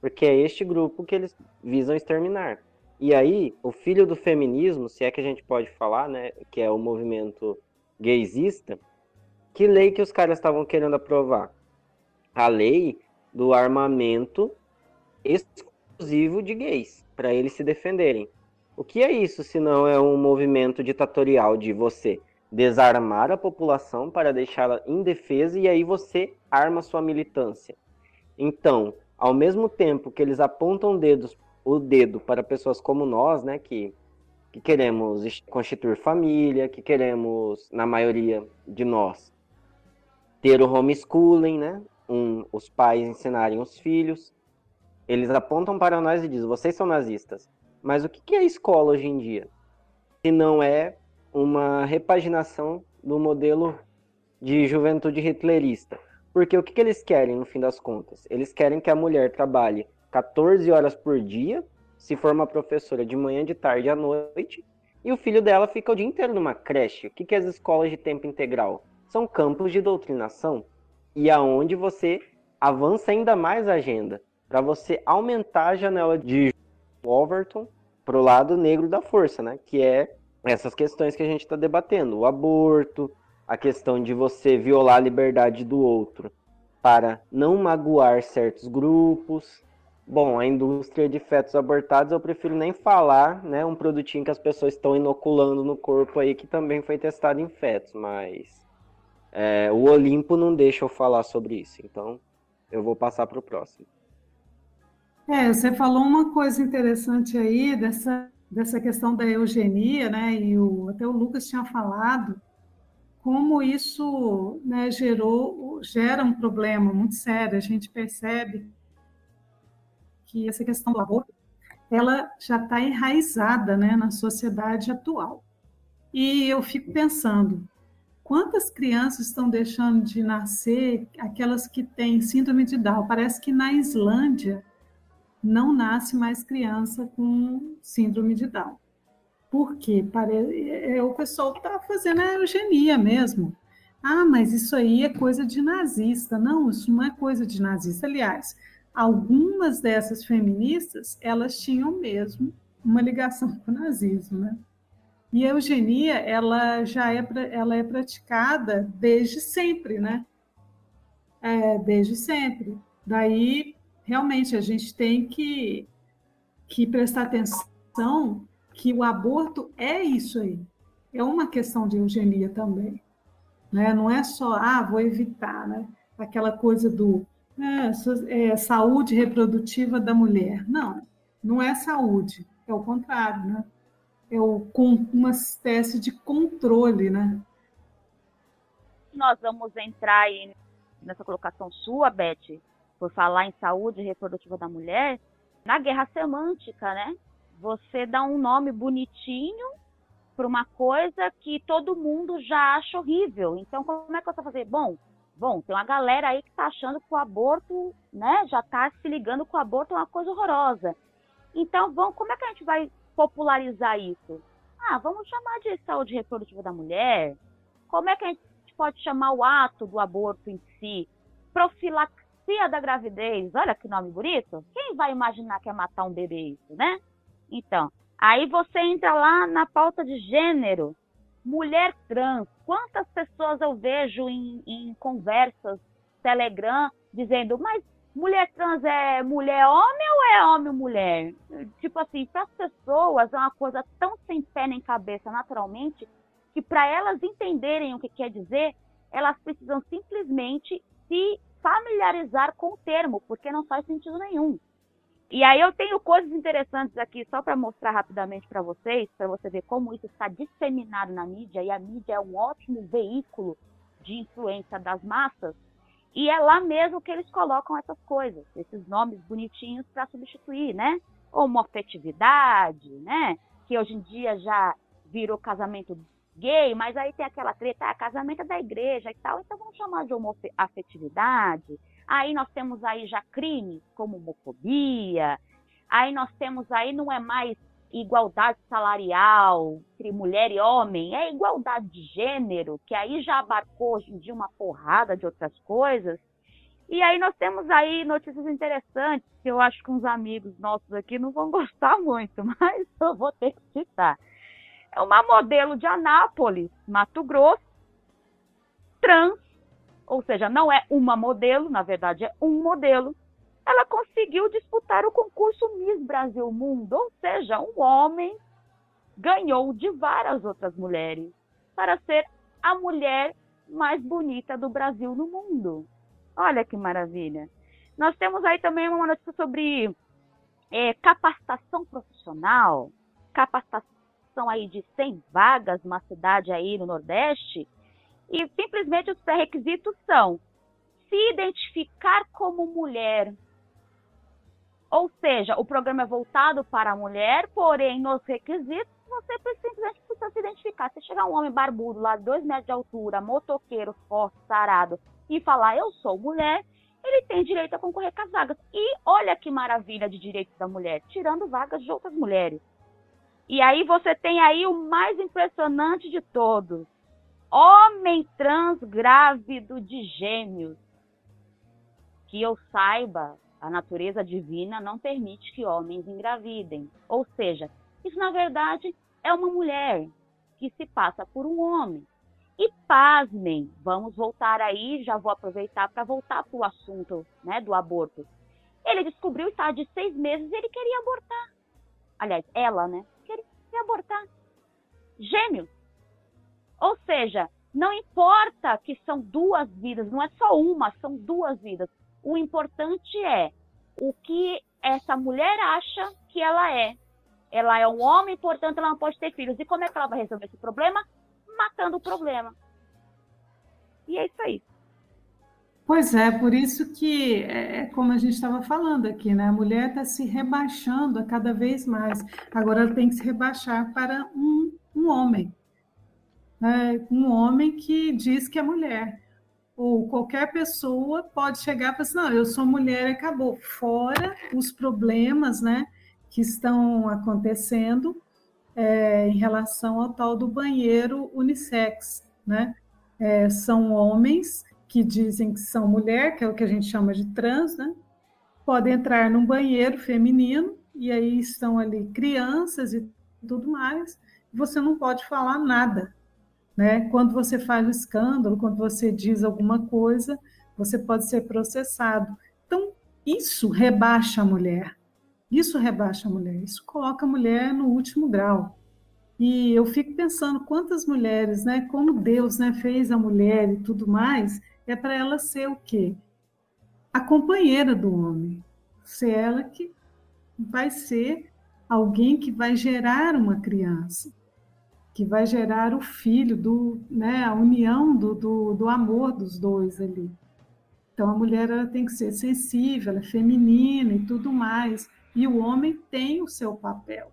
Porque é este grupo que eles visam exterminar. E aí, o filho do feminismo, se é que a gente pode falar, né, que é o movimento gaysista, que lei que os caras estavam querendo aprovar? A lei do armamento exclusivo de gays, para eles se defenderem. O que é isso se não é um movimento ditatorial de você desarmar a população para deixá-la indefesa e aí você arma sua militância? Então, ao mesmo tempo que eles apontam dedos, o dedo para pessoas como nós, né, que, que queremos constituir família, que queremos, na maioria de nós, ter o homeschooling, né, um, os pais ensinarem os filhos, eles apontam para nós e dizem: vocês são nazistas. Mas o que é escola hoje em dia? Se não é uma repaginação do modelo de juventude hitlerista. Porque o que eles querem, no fim das contas? Eles querem que a mulher trabalhe 14 horas por dia, se for uma professora de manhã, de tarde à noite, e o filho dela fica o dia inteiro numa creche. O que, que é as escolas de tempo integral? São campos de doutrinação e aonde você avança ainda mais a agenda para você aumentar a janela de Overton para o lado negro da força, né? Que é essas questões que a gente está debatendo, o aborto, a questão de você violar a liberdade do outro para não magoar certos grupos. Bom, a indústria de fetos abortados eu prefiro nem falar, né? Um produtinho que as pessoas estão inoculando no corpo aí que também foi testado em fetos, mas é, o Olimpo não deixa eu falar sobre isso, então eu vou passar para o próximo. É, você falou uma coisa interessante aí dessa, dessa questão da eugenia, né? E o, até o Lucas tinha falado como isso né, gerou, gera um problema muito sério. A gente percebe que essa questão do aborto ela já está enraizada né, na sociedade atual. E eu fico pensando, quantas crianças estão deixando de nascer, aquelas que têm síndrome de Down? Parece que na Islândia não nasce mais criança com síndrome de Down. Por quê? É, o pessoal está fazendo a eugenia mesmo. Ah, mas isso aí é coisa de nazista. Não, isso não é coisa de nazista. Aliás, algumas dessas feministas, elas tinham mesmo uma ligação com o nazismo, né? E a eugenia, ela já é, ela é praticada desde sempre, né? É, desde sempre. Daí realmente a gente tem que, que prestar atenção que o aborto é isso aí. É uma questão de eugenia também. Né? Não é só, ah, vou evitar, né? aquela coisa do é, é, saúde reprodutiva da mulher. Não, não é saúde, é o contrário, né? É o, com uma espécie de controle, né? Nós vamos entrar aí nessa colocação sua, Beth, por falar em saúde reprodutiva da mulher, na guerra semântica, né? Você dá um nome bonitinho para uma coisa que todo mundo já acha horrível. Então, como é que você vai fazer? Bom, bom, tem uma galera aí que está achando que o aborto, né, já está se ligando que o aborto é uma coisa horrorosa. Então, vamos, como é que a gente vai popularizar isso? Ah, vamos chamar de saúde reprodutiva da mulher. Como é que a gente pode chamar o ato do aborto em si? Profilaxia da gravidez, olha que nome bonito. Quem vai imaginar que é matar um bebê isso, né? Então, aí você entra lá na pauta de gênero. Mulher trans. Quantas pessoas eu vejo em, em conversas Telegram dizendo, mas mulher trans é mulher homem ou é homem mulher? Tipo assim, para as pessoas é uma coisa tão sem pé nem cabeça naturalmente que para elas entenderem o que quer dizer, elas precisam simplesmente se familiarizar com o termo, porque não faz sentido nenhum. E aí eu tenho coisas interessantes aqui só para mostrar rapidamente para vocês, para você ver como isso está disseminado na mídia e a mídia é um ótimo veículo de influência das massas. E é lá mesmo que eles colocam essas coisas, esses nomes bonitinhos para substituir, né? Homofetividade, né? Que hoje em dia já virou casamento gay, mas aí tem aquela treta, ah, casamento é da igreja e tal, então vamos chamar de homoafetividade. Aí nós temos aí já crimes como homofobia, aí nós temos aí, não é mais igualdade salarial entre mulher e homem, é igualdade de gênero, que aí já abarcou hoje em dia uma porrada de outras coisas. E aí nós temos aí notícias interessantes, que eu acho que uns amigos nossos aqui não vão gostar muito, mas eu vou ter que citar é uma modelo de Anápolis, Mato Grosso, trans, ou seja, não é uma modelo, na verdade é um modelo. Ela conseguiu disputar o concurso Miss Brasil Mundo, ou seja, um homem ganhou de várias outras mulheres para ser a mulher mais bonita do Brasil no mundo. Olha que maravilha. Nós temos aí também uma notícia sobre é, capacitação profissional, capacitação aí de 100 vagas numa cidade aí no Nordeste, e simplesmente os pré-requisitos são se identificar como mulher. Ou seja, o programa é voltado para a mulher, porém, nos requisitos, você simplesmente precisa se identificar. Se chegar um homem barbudo lá, dois metros de altura, motoqueiro, forte, sarado, e falar, eu sou mulher, ele tem direito a concorrer com as vagas. E olha que maravilha de direitos da mulher, tirando vagas de outras mulheres. E aí você tem aí o mais impressionante de todos. Homem trans grávido de gêmeos. Que eu saiba, a natureza divina não permite que homens engravidem. Ou seja, isso na verdade é uma mulher que se passa por um homem. E pasmem, vamos voltar aí, já vou aproveitar para voltar para o assunto né, do aborto. Ele descobriu, estava de seis meses, ele queria abortar. Aliás, ela, né? Queria abortar. Gêmeos. Ou seja, não importa que são duas vidas, não é só uma, são duas vidas. O importante é o que essa mulher acha que ela é. Ela é um homem, portanto, ela não pode ter filhos. E como é que ela vai resolver esse problema? matando o problema. E é isso aí. Pois é, por isso que é, é como a gente estava falando aqui, né? A mulher está se rebaixando a cada vez mais. Agora ela tem que se rebaixar para um, um homem. Né? Um homem que diz que é mulher. Ou qualquer pessoa pode chegar e falar assim, não, eu sou mulher acabou. Fora os problemas né, que estão acontecendo é, em relação ao tal do banheiro unissex, né? É, são homens que dizem que são mulher, que é o que a gente chama de trans, né? Podem entrar num banheiro feminino e aí estão ali crianças e tudo mais. Você não pode falar nada, né? Quando você faz um escândalo, quando você diz alguma coisa, você pode ser processado. Então, isso rebaixa a mulher, isso rebaixa a mulher, isso coloca a mulher no último grau. E eu fico pensando quantas mulheres, né, como Deus, né, fez a mulher e tudo mais, é para ela ser o quê? A companheira do homem. Ser ela que vai ser alguém que vai gerar uma criança, que vai gerar o filho, do, né, a união do, do, do amor dos dois ali. Então a mulher ela tem que ser sensível, ela é feminina e tudo mais. E o homem tem o seu papel.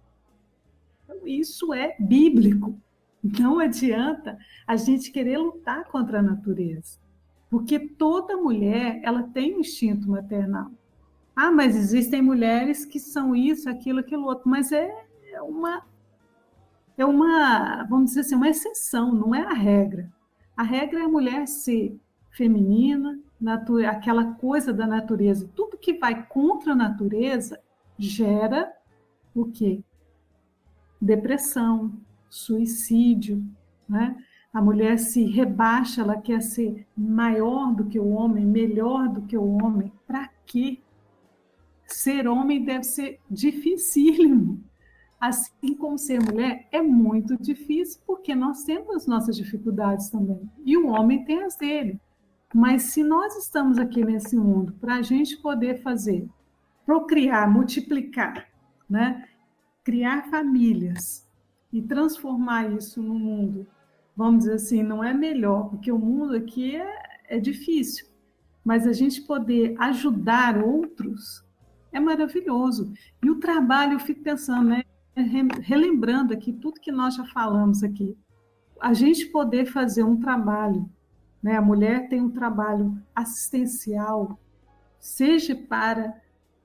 Então, isso é bíblico. Não adianta a gente querer lutar contra a natureza. Porque toda mulher, ela tem um instinto maternal. Ah, mas existem mulheres que são isso, aquilo, aquilo outro, mas é uma é uma, vamos dizer assim, uma exceção, não é a regra. A regra é a mulher ser feminina, aquela coisa da natureza. Tudo que vai contra a natureza gera o quê? Depressão, suicídio, né? A mulher se rebaixa, ela quer ser maior do que o homem, melhor do que o homem. Para quê? Ser homem deve ser dificílimo. Assim como ser mulher é muito difícil, porque nós temos as nossas dificuldades também. E o homem tem as dele. Mas se nós estamos aqui nesse mundo para a gente poder fazer procriar, multiplicar, né? criar famílias e transformar isso no mundo, vamos dizer assim, não é melhor, porque o mundo aqui é, é difícil, mas a gente poder ajudar outros é maravilhoso. E o trabalho, eu fico pensando, né? Relembrando aqui tudo que nós já falamos aqui, a gente poder fazer um trabalho, né? A mulher tem um trabalho assistencial, seja para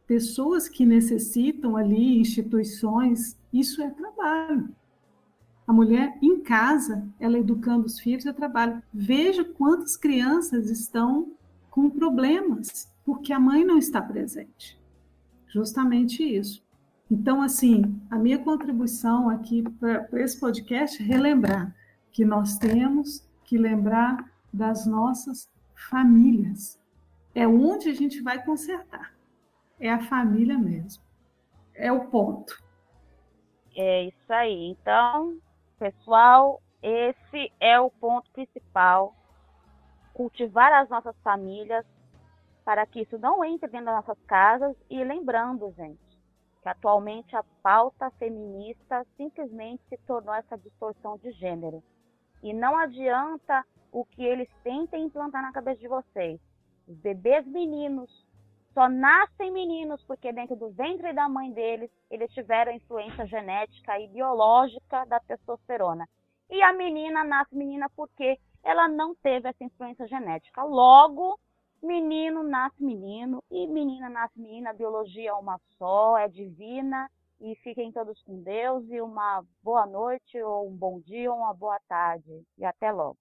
pessoas que necessitam ali, instituições, isso é trabalho. A mulher em casa, ela educando os filhos é trabalho. Veja quantas crianças estão com problemas porque a mãe não está presente. Justamente isso. Então, assim, a minha contribuição aqui para esse podcast é relembrar que nós temos que lembrar das nossas famílias. É onde a gente vai consertar é a família mesmo. É o ponto. É isso aí. Então, pessoal, esse é o ponto principal. Cultivar as nossas famílias para que isso não entre dentro das nossas casas e lembrando, gente, que atualmente a pauta feminista simplesmente se tornou essa distorção de gênero. E não adianta o que eles tentem implantar na cabeça de vocês. Os bebês meninos só nascem meninos porque dentro do ventre da mãe deles eles tiveram influência genética e biológica da testosterona. E a menina nasce menina porque ela não teve essa influência genética. Logo, menino nasce menino e menina nasce menina. A biologia é uma só, é divina. E fiquem todos com Deus e uma boa noite, ou um bom dia, ou uma boa tarde. E até logo.